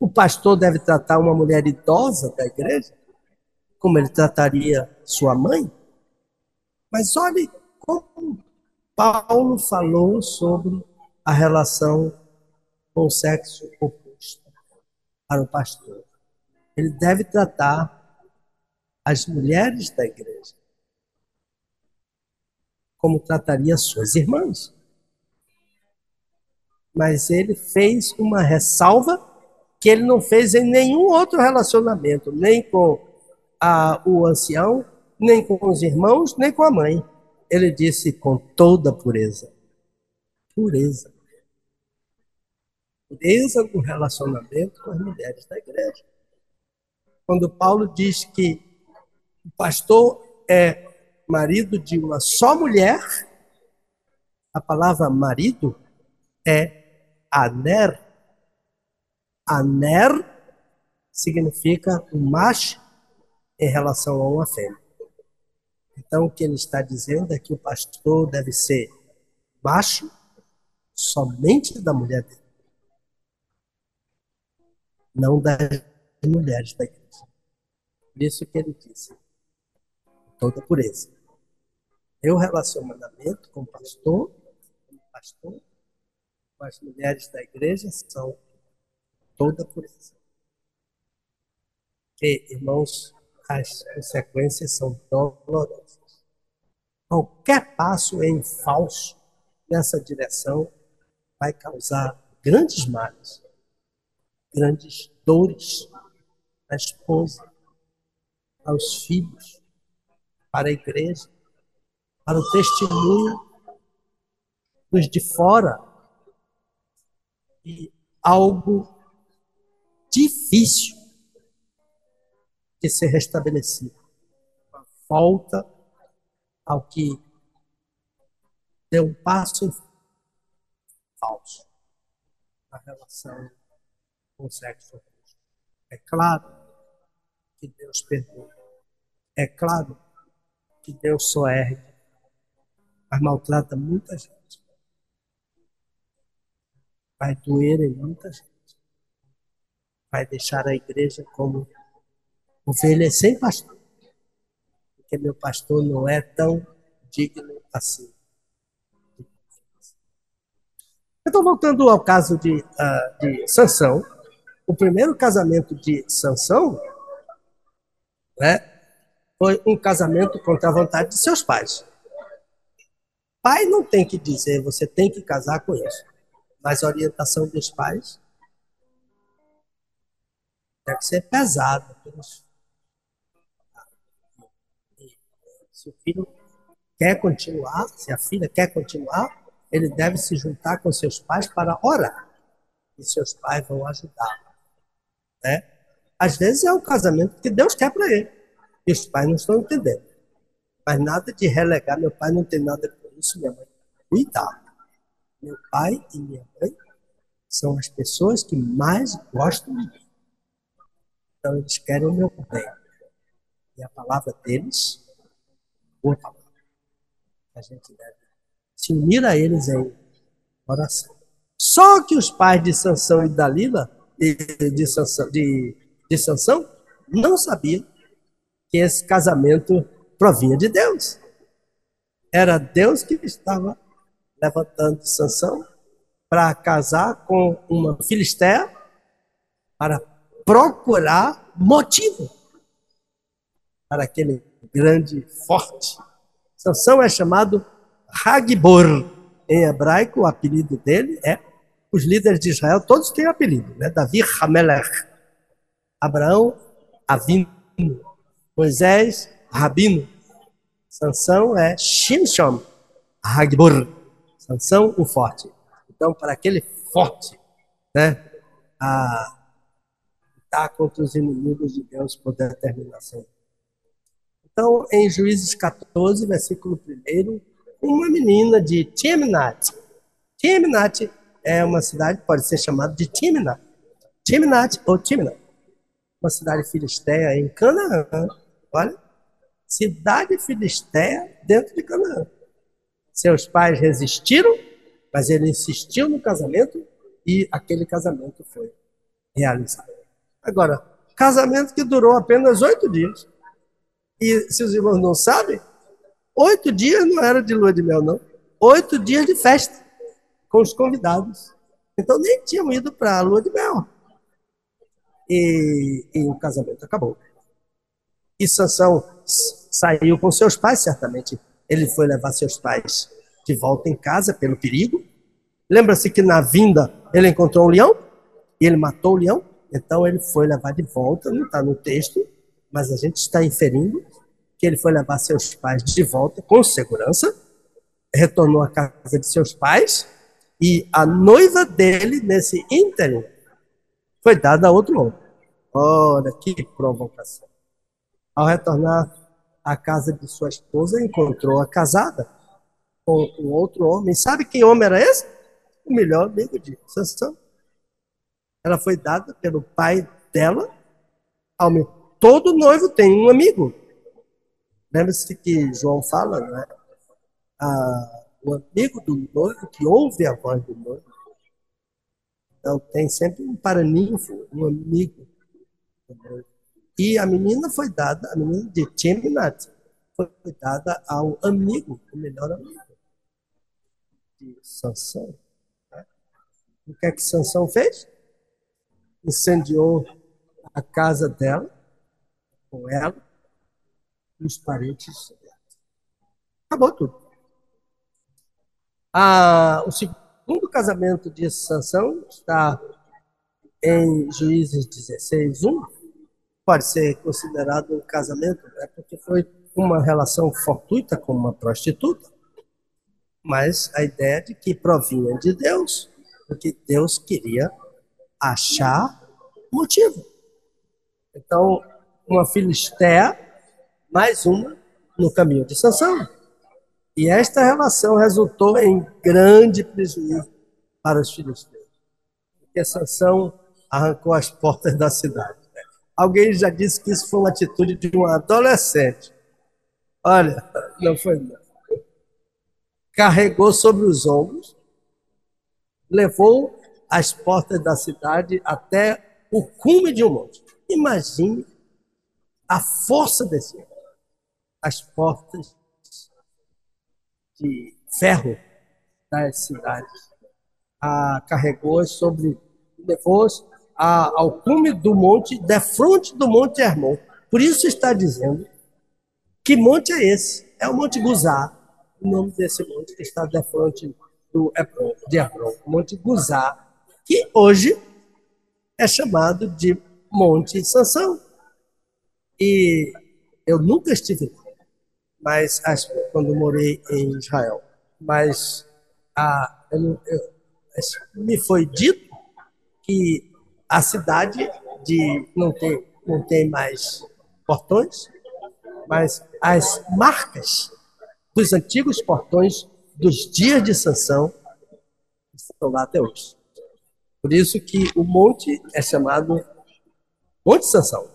O pastor deve tratar uma mulher idosa da igreja como ele trataria sua mãe. Mas olhe como Paulo falou sobre a relação com o sexo oposto para o pastor. Ele deve tratar as mulheres da igreja como trataria suas irmãs. Mas ele fez uma ressalva que ele não fez em nenhum outro relacionamento, nem com a, o ancião, nem com os irmãos, nem com a mãe. Ele disse com toda pureza. Pureza. Pureza no relacionamento com as mulheres da igreja. Quando Paulo diz que o pastor é marido de uma só mulher, a palavra marido é aner. Aner significa um macho em relação a uma fêmea. Então, o que ele está dizendo é que o pastor deve ser macho somente da mulher dele, não das mulheres da igreja. Por isso que ele disse, toda pureza. Meu relacionamento com o pastor, com o pastor, com as mulheres da igreja são toda pureza. E, irmãos, as consequências são dolorosas. Qualquer passo em falso nessa direção vai causar grandes males, grandes dores à esposa, aos filhos, para a igreja, para o testemunho dos de fora. E algo difícil de ser restabelecido. Volta ao que deu um passo falso na relação sexo oposto. É claro que Deus perdoa. É claro que Deus só ergue, mas maltrata muita gente. Vai doer em muita gente. Vai deixar a igreja como ovelha sem pastor. Porque meu pastor não é tão digno assim. Então, voltando ao caso de, uh, de Sansão, o primeiro casamento de Sansão né, foi um casamento contra a vontade de seus pais. Pai não tem que dizer, você tem que casar com isso. Mas a orientação dos pais deve ser pesada. Se o filho quer continuar, se a filha quer continuar, ele deve se juntar com seus pais para orar. E seus pais vão ajudar. Né? Às vezes é o casamento que Deus quer para ele. E os pais não estão entendendo. Mas nada de relegar, meu pai não tem nada com isso, minha mãe. Cuidado. Meu pai e minha mãe são as pessoas que mais gostam de mim. Então eles querem o meu bem. E a palavra deles, boa palavra. A gente deve se unir a eles em oração. Só que os pais de Sansão e Dalila, de, de, Sansão, de, de Sansão, não sabiam que esse casamento provinha de Deus. Era Deus que estava levantando Sansão para casar com uma filisteia para procurar motivo para aquele grande forte. Sansão é chamado Hagbor. Em hebraico, o apelido dele é os líderes de Israel, todos têm apelido, né? Davi Hamelech, Abraão Avino, Moisés, Rabino. Sansão é Shimshon, Hagbor. Sansão, o forte. Então, para aquele forte, né, a lutar contra os inimigos de Deus por determinação. Então, em Juízes 14, versículo 1, uma menina de Timnat. Timnat é uma cidade, pode ser chamada de Timnat. Timnat ou Timna. Uma cidade filisteia em Canaã. Olha, cidade filisteia dentro de Canaã. Seus pais resistiram, mas ele insistiu no casamento e aquele casamento foi realizado. Agora, casamento que durou apenas oito dias. E se os irmãos não sabem, oito dias não era de lua de mel, não. Oito dias de festa com os convidados. Então nem tinham ido para a lua de mel. E, e, o casamento acabou. E Sansão saiu com seus pais, certamente. Ele foi levar seus pais de volta em casa pelo perigo. Lembra-se que na vinda ele encontrou um leão e ele matou o leão. Então ele foi levar de volta, não está no texto, mas a gente está inferindo que ele foi levar seus pais de volta com segurança, retornou à casa de seus pais e a noiva dele, nesse ínterim, foi dada a outro homem. Olha que provocação. Ao retornar à casa de sua esposa, encontrou-a casada com um outro homem. Sabe que homem era esse? O melhor amigo de Sansão. Ela foi dada pelo pai dela ao meu. Todo noivo tem um amigo. Lembra-se que João fala, né? Ah, o amigo do noivo que ouve a voz do noivo. Então tem sempre um paraninfo, um amigo. E a menina foi dada, a menina de Timnat, foi dada ao amigo, o melhor amigo de Sansão. Né? O que é que Sansão fez? Incendiou a casa dela, com ela, e os parentes dela. Acabou tudo. Ah, o segundo casamento de Sansão está em Juízes 16, 1. Pode ser considerado um casamento, né, porque foi uma relação fortuita com uma prostituta, mas a ideia de que provinha de Deus, porque Deus queria achar motivo. Então, uma filistéia, mais uma no caminho de Sansão. E esta relação resultou em grande prejuízo para os filisteus. Porque Sansão arrancou as portas da cidade. Alguém já disse que isso foi uma atitude de um adolescente. Olha, não foi não. Carregou sobre os ombros, levou as portas da cidade até o cume de um monte. Imagine a força desse homem. As portas de ferro das cidades. Ah, carregou sobre, levou ao cume do monte, defronte do monte Hermon. Por isso está dizendo que monte é esse? É o Monte Guzá, o nome desse monte que está defronte do Hebron, de Hebron, o Monte Guzá, que hoje é chamado de Monte Sansão. E eu nunca estive mas quando morei em Israel. Mas a, eu, eu, me foi dito que a cidade de não tem não tem mais portões, mas as marcas dos antigos portões dos dias de Sansão estão lá até hoje. Por isso que o monte é chamado Monte Sansão.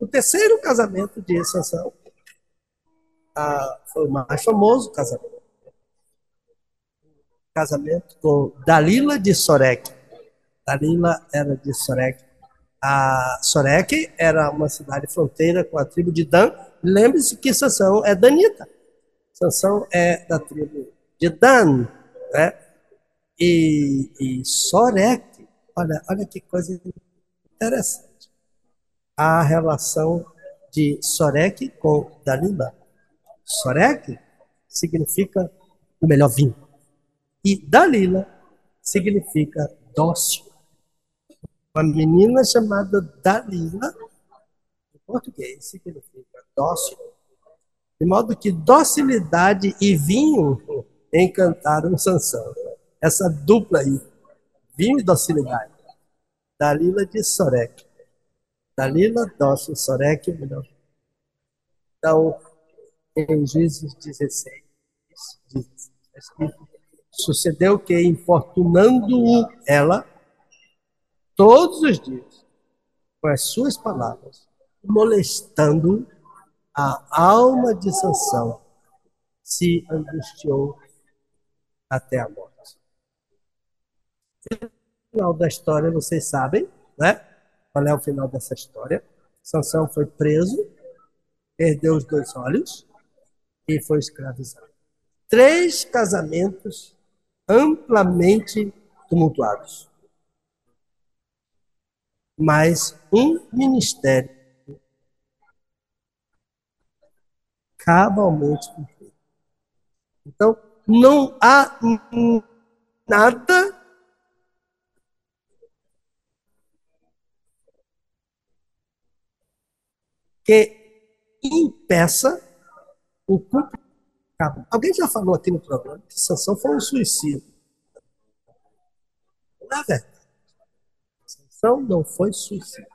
O terceiro casamento de Sansão a, foi o mais famoso casamento. Casamento com Dalila de Sorek. Dalila era de Sorek. A Sorek era uma cidade fronteira com a tribo de Dan. Lembre-se que Sansão é danita. Sansão é da tribo de Dan. Né? E, e Sorek, olha, olha que coisa interessante. A relação de Sorek com Dalila. Sorek significa o melhor vinho. E Dalila significa dócil. Uma menina chamada Dalila, em português, significa dócil. De modo que docilidade e vinho encantaram Sansão. Essa dupla aí, vinho e docilidade. Dalila de Sorek. Dalila, dócil, Sorek, melhor. Então, em Gênesis 16, 16 é escrito Sucedeu que, importunando-o ela, todos os dias, com as suas palavras, molestando a alma de Sansão, se angustiou até a morte. Final da história, vocês sabem, né? Qual é o final dessa história? Sansão foi preso, perdeu os dois olhos foi escravizado. Três casamentos amplamente tumultuados. Mas um ministério cabalmente cumprido. Então, não há nada que impeça o cumprimento. Alguém já falou aqui no programa que Sansão foi um suicídio. Não é verdade. Sansão não foi suicídio.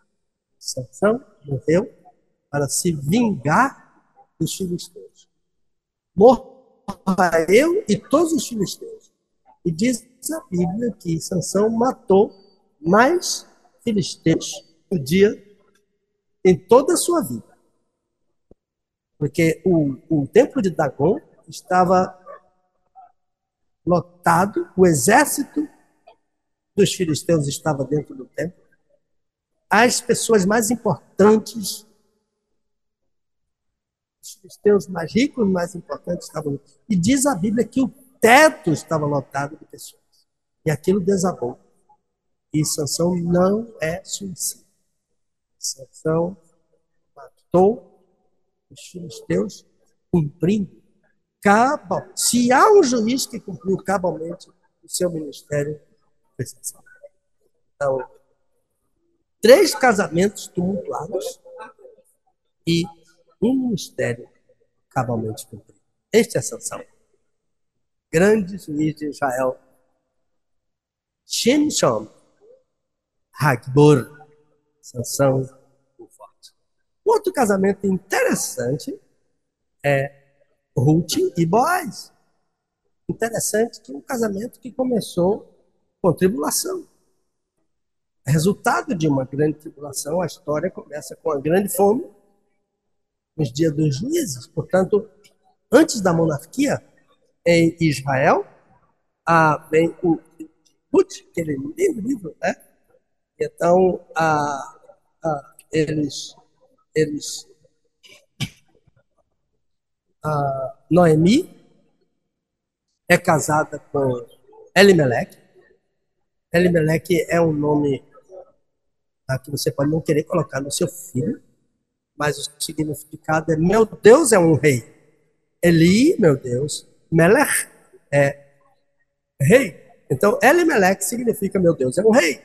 Sansão morreu para se vingar dos filisteus. Morra eu e todos os filisteus. E diz a Bíblia que Sansão matou mais filisteus no dia em toda a sua vida. Porque o, o templo de Dagon estava lotado, o exército dos filisteus estava dentro do templo. As pessoas mais importantes, os filisteus mais ricos, mais importantes estavam. E diz a Bíblia que o teto estava lotado de pessoas. E aquilo desabou. E Sansão não é suicídio. Sansão matou os filisteus cumprindo cabal. Se há um juiz que cumpriu cabalmente o seu ministério. Então, três casamentos tumultuados e um ministério cabalmente cumprido. Este é Sansão. Grande juiz de Israel. Shimshon Hagbor. Sansão Outro casamento interessante é Ruth e Boaz. Interessante que um casamento que começou com tribulação. Resultado de uma grande tribulação, a história começa com a grande fome nos dias dos juízes. Portanto, antes da monarquia em Israel, a, vem o Ruth, que ele o livro, né? Então, a, a, eles eles. A Noemi é casada com Elimelech. Elimelech é um nome que você pode não querer colocar no seu filho, mas o significado é: meu Deus é um rei. Eli, meu Deus, Melech é rei. Então, Elimelech significa meu Deus é um rei.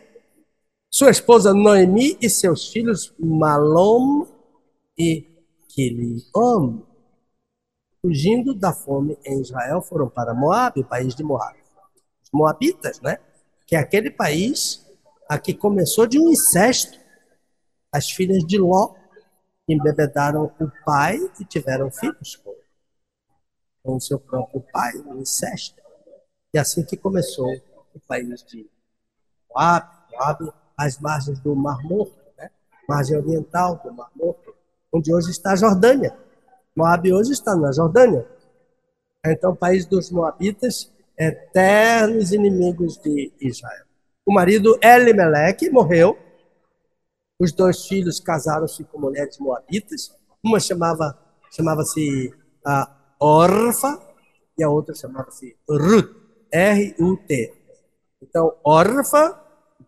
Sua esposa Noemi e seus filhos Malom e Quiliom, fugindo da fome em Israel, foram para Moab, o país de Moab. Os Moabitas, né? Que é aquele país a que começou de um incesto. As filhas de Ló embebedaram o pai e tiveram filhos com, o seu próprio pai, um incesto. E assim que começou o país de Moab, Moab, às margens do Mar Morto, né? margem oriental do Mar Morto, onde hoje está a Jordânia. Moab hoje está na Jordânia. Então, o país dos Moabitas, eternos inimigos de Israel. O marido Elimelech morreu. Os dois filhos casaram-se com mulheres moabitas. Uma chamava chamava-se a Orfa e a outra chamava-se Ruth, R-U-T. Então, Orfa,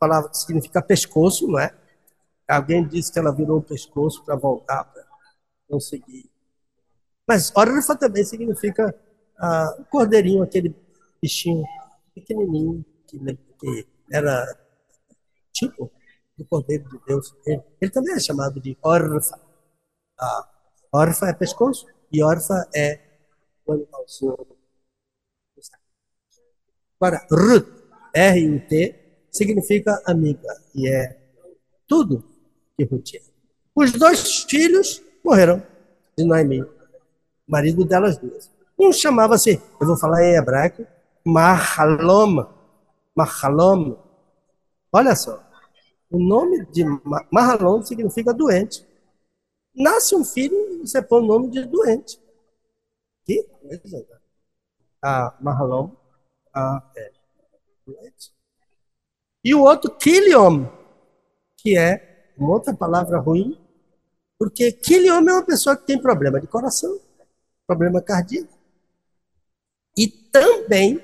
palavra que significa pescoço, não é? Alguém disse que ela virou o pescoço para voltar para conseguir. Mas órfã também significa ah, cordeirinho, aquele bichinho pequenininho que, que era tipo do cordeiro de Deus. Ele, ele também é chamado de órfã. Ah, órfã é pescoço e órfã é o animalzinho. Agora, Ruth, R-U-T, significa amiga e é tudo que Ruth é. Os dois filhos morreram de Noemi, marido delas duas. Um chamava-se, eu vou falar em hebraico, Mahalom. Mahalom. Olha só. O nome de Mahalom significa doente. Nasce um filho, você põe o nome de doente. Que coisa. Ah, Mahalom. Ah, é. Doente. E o outro, Kiliom, que é uma outra palavra ruim, porque Kiliom é uma pessoa que tem problema de coração, problema cardíaco. E também,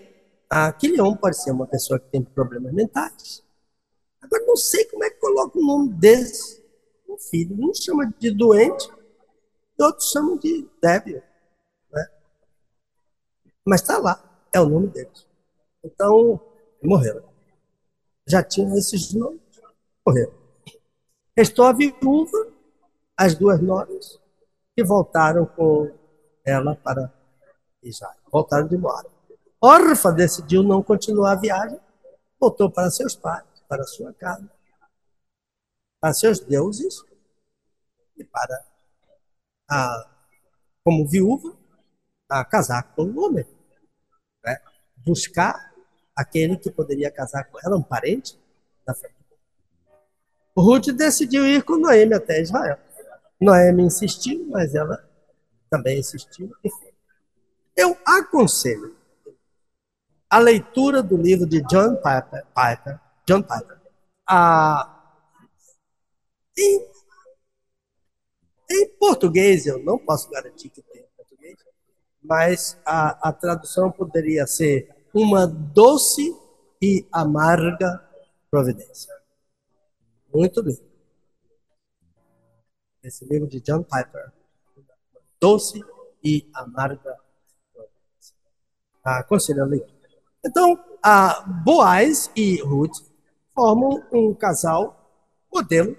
a Kiliom pode ser uma pessoa que tem problemas mentais. Agora, não sei como é que coloca o nome desse um filho. Um chama de doente, outros chamam de débil. Né? Mas está lá, é o nome deles. Então, morreram já tinham esses nomes, morreram. Restou a viúva, as duas noras, que voltaram com ela para Israel. Voltaram de Moab. Órfã decidiu não continuar a viagem, voltou para seus pais, para sua casa, para seus deuses e para, a, como viúva, a casar com um homem. Né? Buscar aquele que poderia casar com ela, um parente da família. Ruth decidiu ir com Noemi até Israel. Noemi insistiu, mas ela também insistiu. Eu aconselho a leitura do livro de John Piper, Piper John Piper, em, em português, eu não posso garantir que tem em português, mas a, a tradução poderia ser uma doce e amarga providência. Muito bem. Esse livro de John Piper. Doce e amarga providência. Aconselho a leitura. Então, a Boaz e Ruth formam um casal modelo,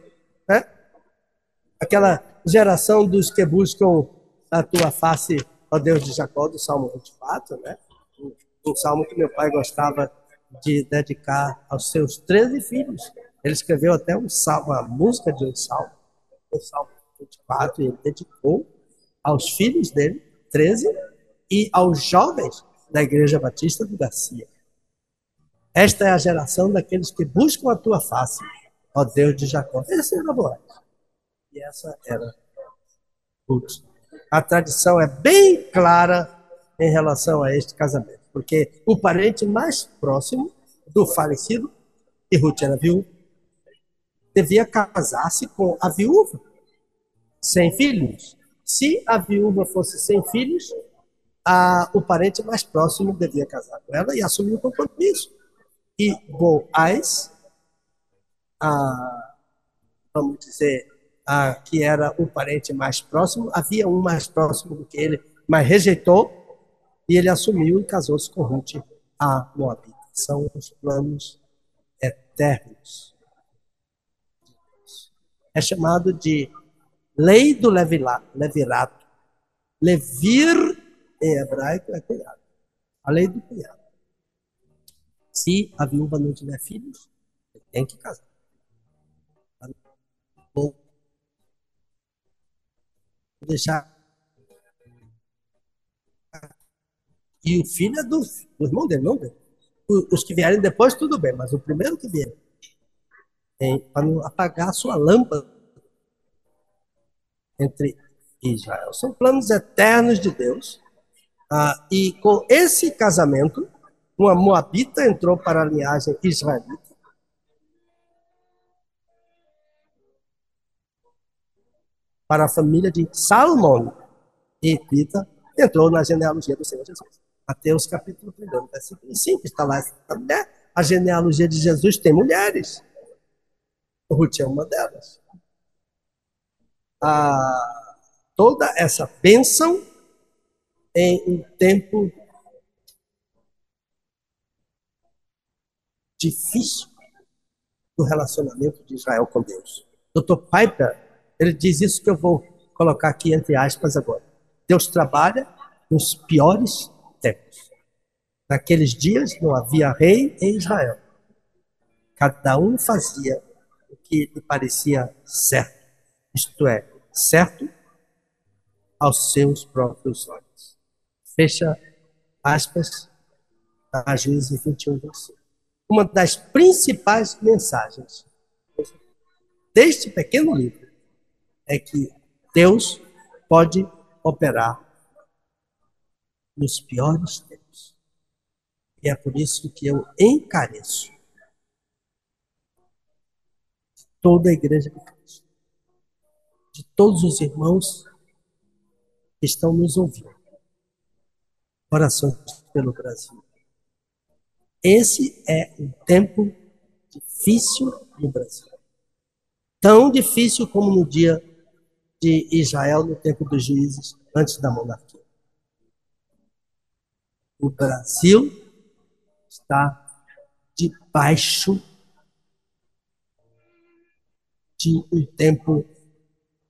né? Aquela geração dos que buscam a tua face, ó Deus de Jacó, do Salmo 24, né? um salmo que meu pai gostava de dedicar aos seus 13 filhos. Ele escreveu até um salmo, uma música de um salmo, o salmo 24, e ele dedicou aos filhos dele, 13, e aos jovens da Igreja Batista do Garcia. Esta é a geração daqueles que buscam a tua face, ó Deus de Jacó. Essa era Boaz. E essa era Ruth. A tradição é bem clara em relação a este casamento porque o parente mais próximo do falecido, e Ruth era viúva, devia casar-se com a viúva, sem filhos. Se a viúva fosse sem filhos, a, o parente mais próximo devia casar com ela e assumir o compromisso. E Boaz, a, vamos dizer, a, que era o parente mais próximo, havia um mais próximo do que ele, mas rejeitou e ele assumiu e casou-se com Ruth, a Moabita. São os planos eternos. É chamado de lei do levirato. Levir, em hebraico, é cunhado. A lei do cunhado. Se a viúva não tiver filhos, tem que casar. Vou deixar E o filho é do, do irmão dele, não dele. Os que vierem depois, tudo bem, mas o primeiro que vier, para não apagar a sua lâmpada entre Israel. São planos eternos de Deus. Ah, e com esse casamento, uma moabita entrou para a linhagem israelita. Para a família de Salmão e Pita, entrou na genealogia do Senhor Jesus. Mateus capítulo 1, versículo 5, está lá. Né? A genealogia de Jesus tem mulheres. Ruth é uma delas. Ah, toda essa bênção em um tempo difícil do relacionamento de Israel com Deus. Dr. Piper, ele diz isso que eu vou colocar aqui entre aspas agora. Deus trabalha nos piores tempos. Naqueles dias não havia rei em Israel. Cada um fazia que lhe parecia certo, isto é, certo aos seus próprios olhos. Fecha aspas. a Juízes 21, 25. Uma das principais mensagens deste pequeno livro é que Deus pode operar nos piores tempos. E é por isso que eu encareço toda a igreja de de todos os irmãos que estão nos ouvindo. Orações pelo Brasil. Esse é um tempo difícil no Brasil. Tão difícil como no dia de Israel, no tempo dos juízes, antes da monarquia. O Brasil está debaixo de um tempo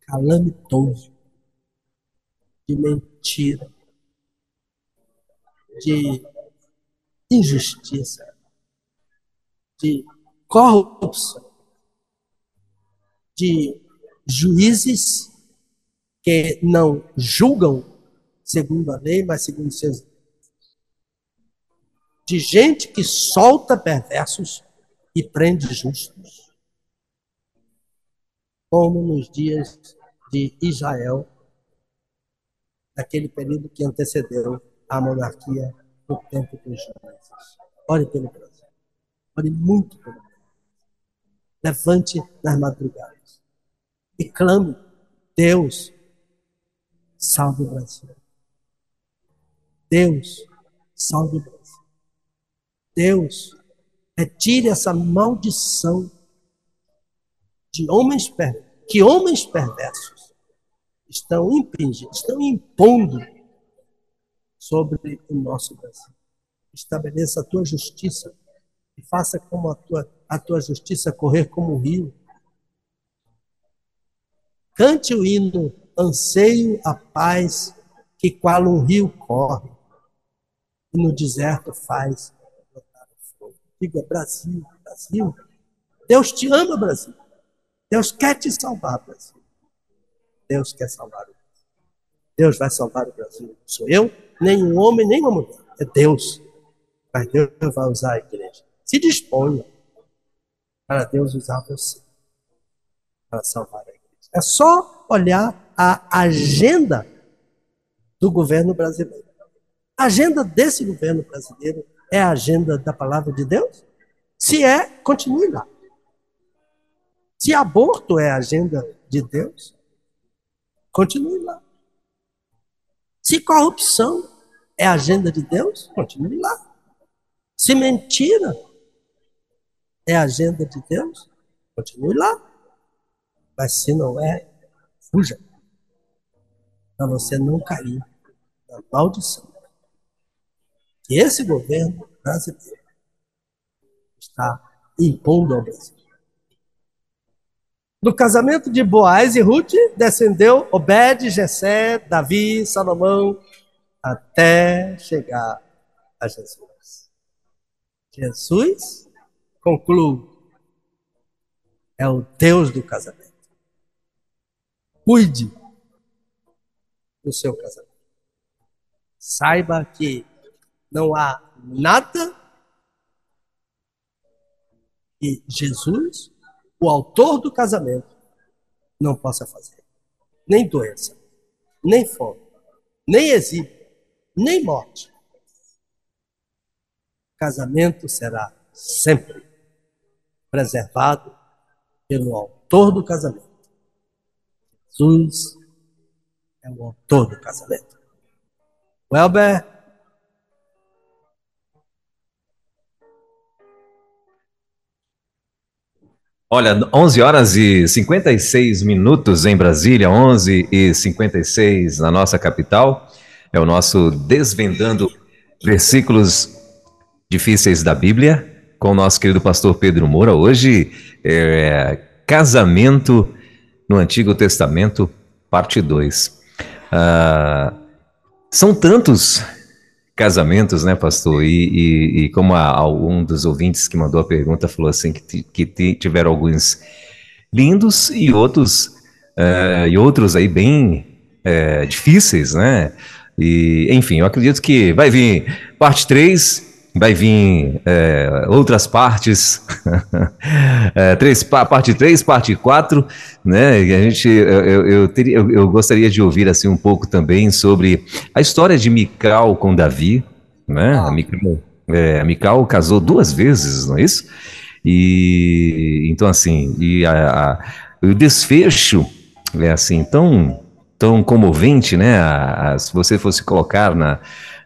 calamitoso, de mentira, de injustiça, de corrupção, de juízes que não julgam segundo a lei, mas segundo seus de gente que solta perversos e prende justos como nos dias de Israel, naquele período que antecedeu a monarquia no tempo dos juízes. Ore pelo Brasil. Ore muito pelo Brasil. Levante nas madrugadas e clame: Deus, salve o Brasil. Deus, salve o Brasil. Deus, retire essa maldição de homens que homens perversos estão impingindo, estão impondo sobre o nosso Brasil. Estabeleça a tua justiça e faça como a tua, a tua justiça correr como o rio. Cante o hino, anseio a paz que qual um rio corre e no deserto faz brotar o. Diga Brasil, Brasil. Deus te ama, Brasil. Deus quer te salvar, Brasil. Deus quer salvar o Brasil. Deus vai salvar o Brasil. Não sou eu, nem um homem, nem uma mulher. É Deus. Mas Deus vai usar a igreja. Se disponha para Deus usar você para salvar a igreja. É só olhar a agenda do governo brasileiro. A agenda desse governo brasileiro é a agenda da palavra de Deus? Se é, continue lá. Se aborto é a agenda de Deus, continue lá. Se corrupção é a agenda de Deus, continue lá. Se mentira é a agenda de Deus, continue lá. Mas se não é, fuja. Para você não cair na maldição. Que esse governo brasileiro está impondo ao Brasil. Do casamento de Boaz e Ruth descendeu Obed, Jessé, Davi, Salomão, até chegar a Jesus. Jesus, concluo, é o Deus do casamento. Cuide do seu casamento. Saiba que não há nada que Jesus o autor do casamento não possa fazer. Nem doença, nem fome, nem exílio, nem morte. Casamento será sempre preservado pelo autor do casamento. Jesus é o autor do casamento. Welber Olha, 11 horas e 56 minutos em Brasília, 11 e 56 na nossa capital. É o nosso Desvendando Versículos Difíceis da Bíblia, com o nosso querido pastor Pedro Moura. Hoje é Casamento no Antigo Testamento, parte 2. Ah, são tantos casamentos, né, pastor? E, e, e como a, um dos ouvintes que mandou a pergunta falou assim, que, que tiveram alguns lindos e outros, uh, e outros aí bem uh, difíceis, né? E, enfim, eu acredito que vai vir parte 3 vai vir é, outras partes, é, três, parte 3, parte 4, né? E a gente, eu, eu, teria, eu, eu, gostaria de ouvir assim um pouco também sobre a história de Mical com Davi, né? A Mical, é, a Mical casou duas vezes, não é isso? E então assim, e a, a, o desfecho é assim tão tão comovente, né? A, se você fosse colocar na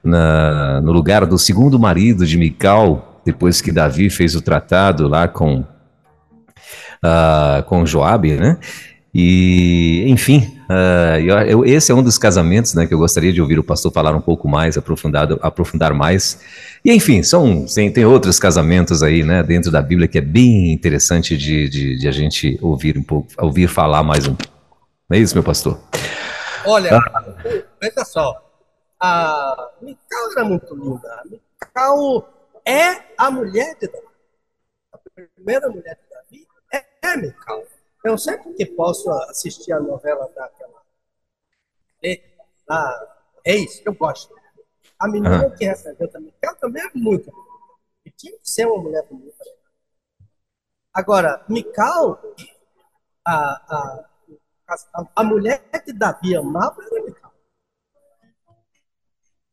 na, no lugar do segundo marido de Mical, depois que Davi fez o tratado lá com, uh, com Joabe, né? E, enfim, uh, eu, esse é um dos casamentos né, que eu gostaria de ouvir o pastor falar um pouco mais, aprofundado, aprofundar mais. E, enfim, são, tem, tem outros casamentos aí né, dentro da Bíblia que é bem interessante de, de, de a gente ouvir um pouco, ouvir falar mais um. Não é isso, meu pastor? Olha, ah. veja só, a Mical era muito linda. A Mical é a mulher de Davi. A primeira mulher de Davi é, é Mical. Eu sempre que posso assistir a novela daquela da Reis, eu gosto. A menina que representa Mical também é muito bonita. E tinha que ser uma mulher bonita. Agora, Mical, a, a, a, a mulher que Davi amava era Mical.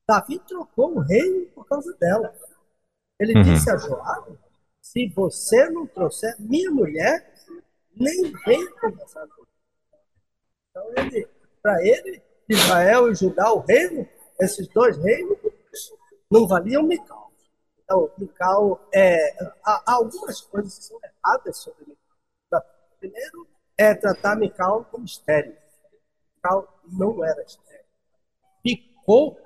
Davi trocou o reino por causa dela. Ele uhum. disse a Joabe: se você não trouxer minha mulher, nem vem conversar comigo. Então, ele, para ele, Israel e Judá, o reino, esses dois reinos, não valiam Mical. Então, Mical, é, há, algumas coisas que são erradas sobre Mical. Primeiro, é tratar Mical como estéreo. Mical não era estéreo. Ficou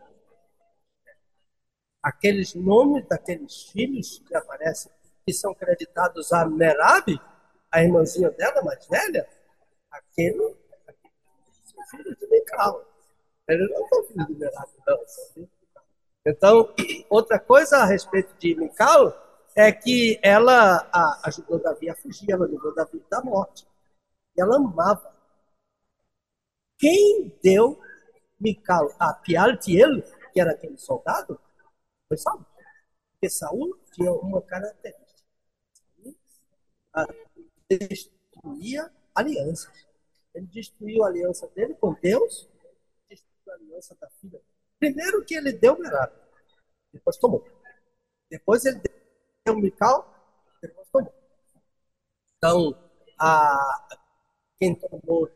aqueles nomes daqueles filhos que aparecem, que são creditados a Merab, a irmãzinha dela mais velha, aquele, aquele são filhos de Mical. Ele não é filho de Merab, não. Então, outra coisa a respeito de Mical é que ela a, ajudou Davi a fugir, ela ajudou Davi da morte. E ela amava. Quem deu Mical a Pialtiel, que era aquele soldado, foi Saul. Porque Saul tinha uma característica. destruía alianças. Ele destruiu a aliança dele com Deus, destruiu a aliança da filha. Primeiro que ele deu Merab, depois tomou. Depois ele deu Mical, depois tomou. Então, a, quem tomou,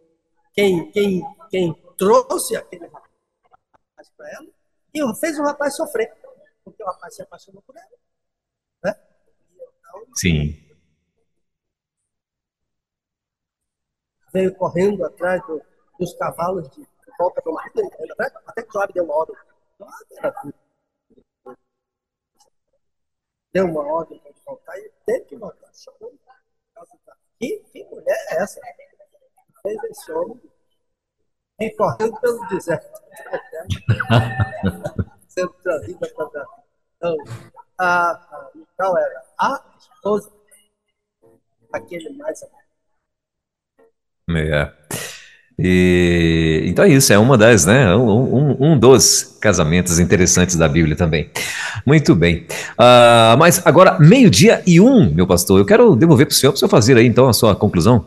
quem, quem, quem trouxe aquele rapaz para ela, e fez o rapaz sofrer o rapaz se apaixonou por ela. Né? Então, Sim. Veio correndo atrás do, dos cavalos de volta do marido, até que Joab deu uma ordem. Deu uma ordem para voltar e teve que voltar. Que, que mulher é essa? Fez esse homem ir correndo pelo deserto. sendo trazida para Então, a, a Mical era a esposa daquele mais amado. É. E, então é isso, é uma das, né? Um, um, um, dos casamentos interessantes da Bíblia também. Muito bem. Uh, mas agora, meio-dia e um, meu pastor, eu quero devolver para o senhor, para o senhor fazer aí então a sua conclusão.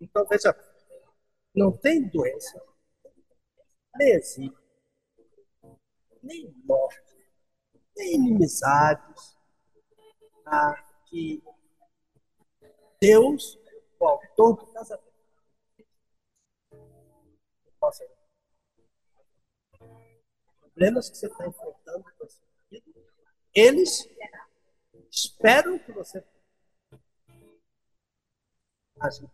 Então, veja, não tem doença, nem existe, nem morte, nem inimizades, tá? que Deus, o autor do casamento, problemas que você está enfrentando eles esperam que você ajude.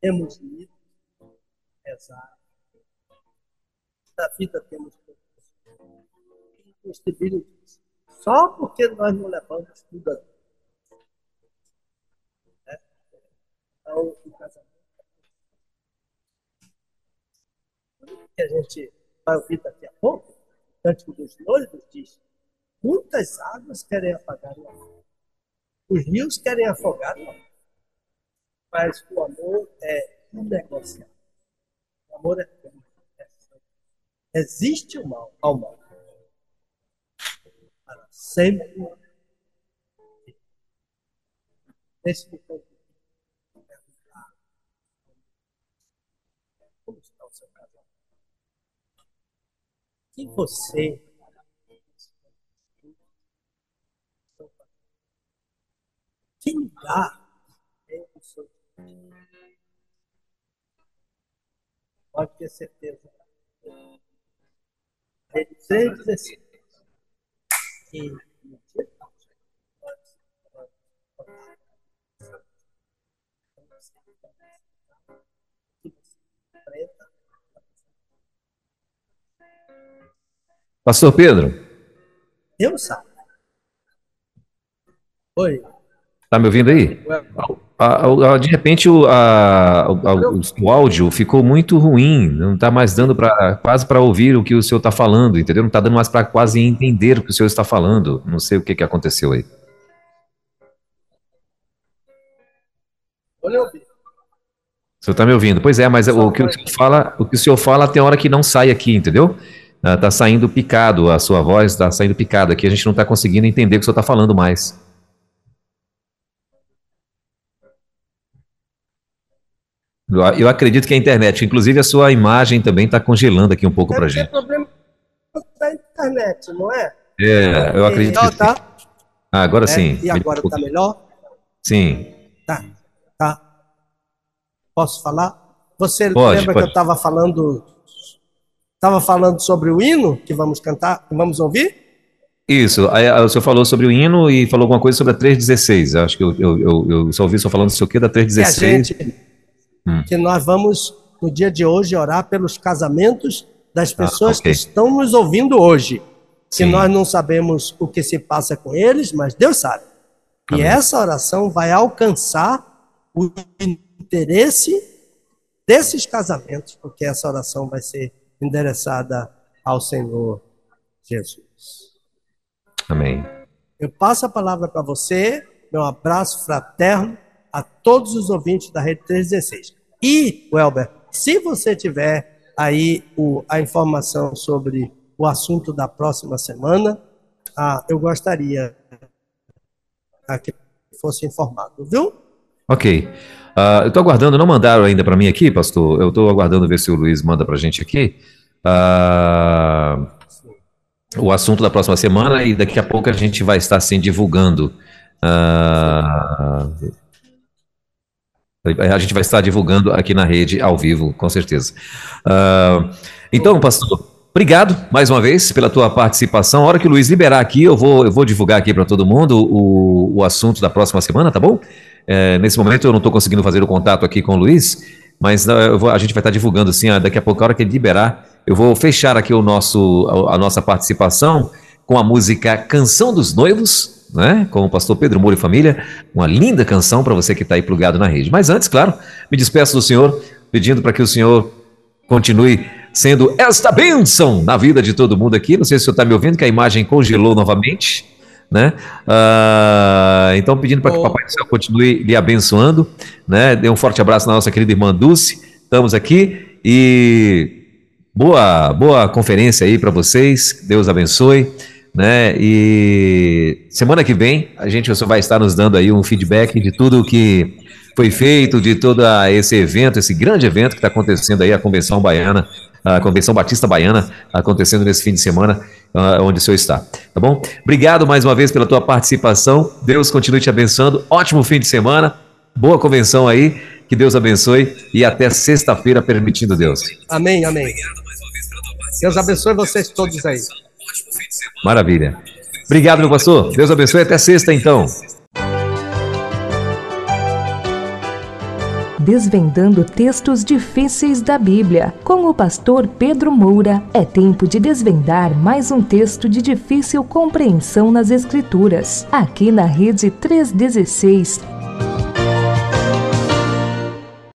Temos lido, rezar, da vida temos possibilidades. Só porque nós não levamos tudo a né? Então, o casamento. que a gente vai ouvir daqui a pouco, o Cântico dos Noivos diz: muitas águas querem apagar o amor. Os rios querem afogar o amor. Mas o amor é inegociável. O amor é Existe o mal ao mal. Para sempre. Deixe-me perguntar. Como está o seu casamento? Que você que lugar é o seu Pode ter certeza. Pastor Pedro. Deus sabe. Oi. Tá me ouvindo aí? De repente o, a, o, o, áudio ficou muito ruim, não está mais dando para quase para ouvir o que o senhor está falando, entendeu? Não está dando mais para quase entender o que o senhor está falando. Não sei o que, que aconteceu aí. Olha. O senhor está me ouvindo? Pois é, mas o que o senhor fala, o que o senhor fala tem hora que não sai aqui, entendeu? Está saindo picado, a sua voz está saindo picada aqui, a gente não está conseguindo entender o que o senhor está falando mais. Eu acredito que é a internet. Inclusive, a sua imagem também está congelando aqui um pouco para gente. problema da internet, não é? É, eu acredito que... tá? Ah, agora é, sim. E agora está melhor? Sim. Tá, tá. Posso falar? Você pode, lembra pode. que eu estava falando... Estava falando sobre o hino que vamos cantar, que vamos ouvir? Isso, aí, o senhor falou sobre o hino e falou alguma coisa sobre a 316. Acho que eu, eu, eu, eu só ouvi o senhor falando isso aqui da 316. Que a gente hum. que nós vamos, no dia de hoje, orar pelos casamentos das ah, pessoas ah, okay. que estão nos ouvindo hoje. Sim. Que nós não sabemos o que se passa com eles, mas Deus sabe. Amém. E essa oração vai alcançar o interesse desses casamentos, porque essa oração vai ser endereçada ao Senhor Jesus. Amém. Eu passo a palavra para você, meu abraço fraterno a todos os ouvintes da Rede 316. E, Welber, se você tiver aí o, a informação sobre o assunto da próxima semana, ah, eu gostaria que fosse informado, viu? Ok. Uh, eu estou aguardando, não mandaram ainda para mim aqui, pastor. Eu estou aguardando ver se o Luiz manda para a gente aqui. Uh, o assunto da próxima semana e daqui a pouco a gente vai estar assim divulgando. Uh, a gente vai estar divulgando aqui na rede, ao vivo, com certeza. Uh, então, pastor, obrigado mais uma vez pela tua participação. A hora que o Luiz liberar aqui, eu vou, eu vou divulgar aqui para todo mundo o, o assunto da próxima semana, tá bom? É, nesse momento eu não estou conseguindo fazer o contato aqui com o Luiz, mas uh, vou, a gente vai estar divulgando assim, daqui a pouco, a hora que ele liberar, eu vou fechar aqui o nosso, a, a nossa participação com a música Canção dos Noivos, né? Com o pastor Pedro Moura e família, uma linda canção para você que está aí plugado na rede. Mas antes, claro, me despeço do senhor, pedindo para que o senhor continue sendo esta bênção na vida de todo mundo aqui. Não sei se o senhor está me ouvindo, que a imagem congelou novamente. Né? Uh, então, pedindo para que o Papai do Céu continue lhe abençoando. Né? Dê um forte abraço na nossa querida irmã Dulce. Estamos aqui e boa, boa conferência aí para vocês. Deus abençoe né? E semana que vem a gente vai estar nos dando aí um feedback de tudo que foi feito, de todo esse evento, esse grande evento que está acontecendo aí, a Convenção Baiana, a Convenção Batista Baiana, acontecendo nesse fim de semana, uh, onde o senhor está. Tá bom? Obrigado mais uma vez pela tua participação. Deus continue te abençoando. Ótimo fim de semana. Boa convenção aí. Que Deus abençoe e até sexta-feira, permitindo Deus. Amém, amém. Deus abençoe vocês todos aí. Maravilha. Obrigado, meu pastor. Deus abençoe. Até sexta, então. Desvendando textos difíceis da Bíblia. Com o pastor Pedro Moura, é tempo de desvendar mais um texto de difícil compreensão nas Escrituras. Aqui na Rede 316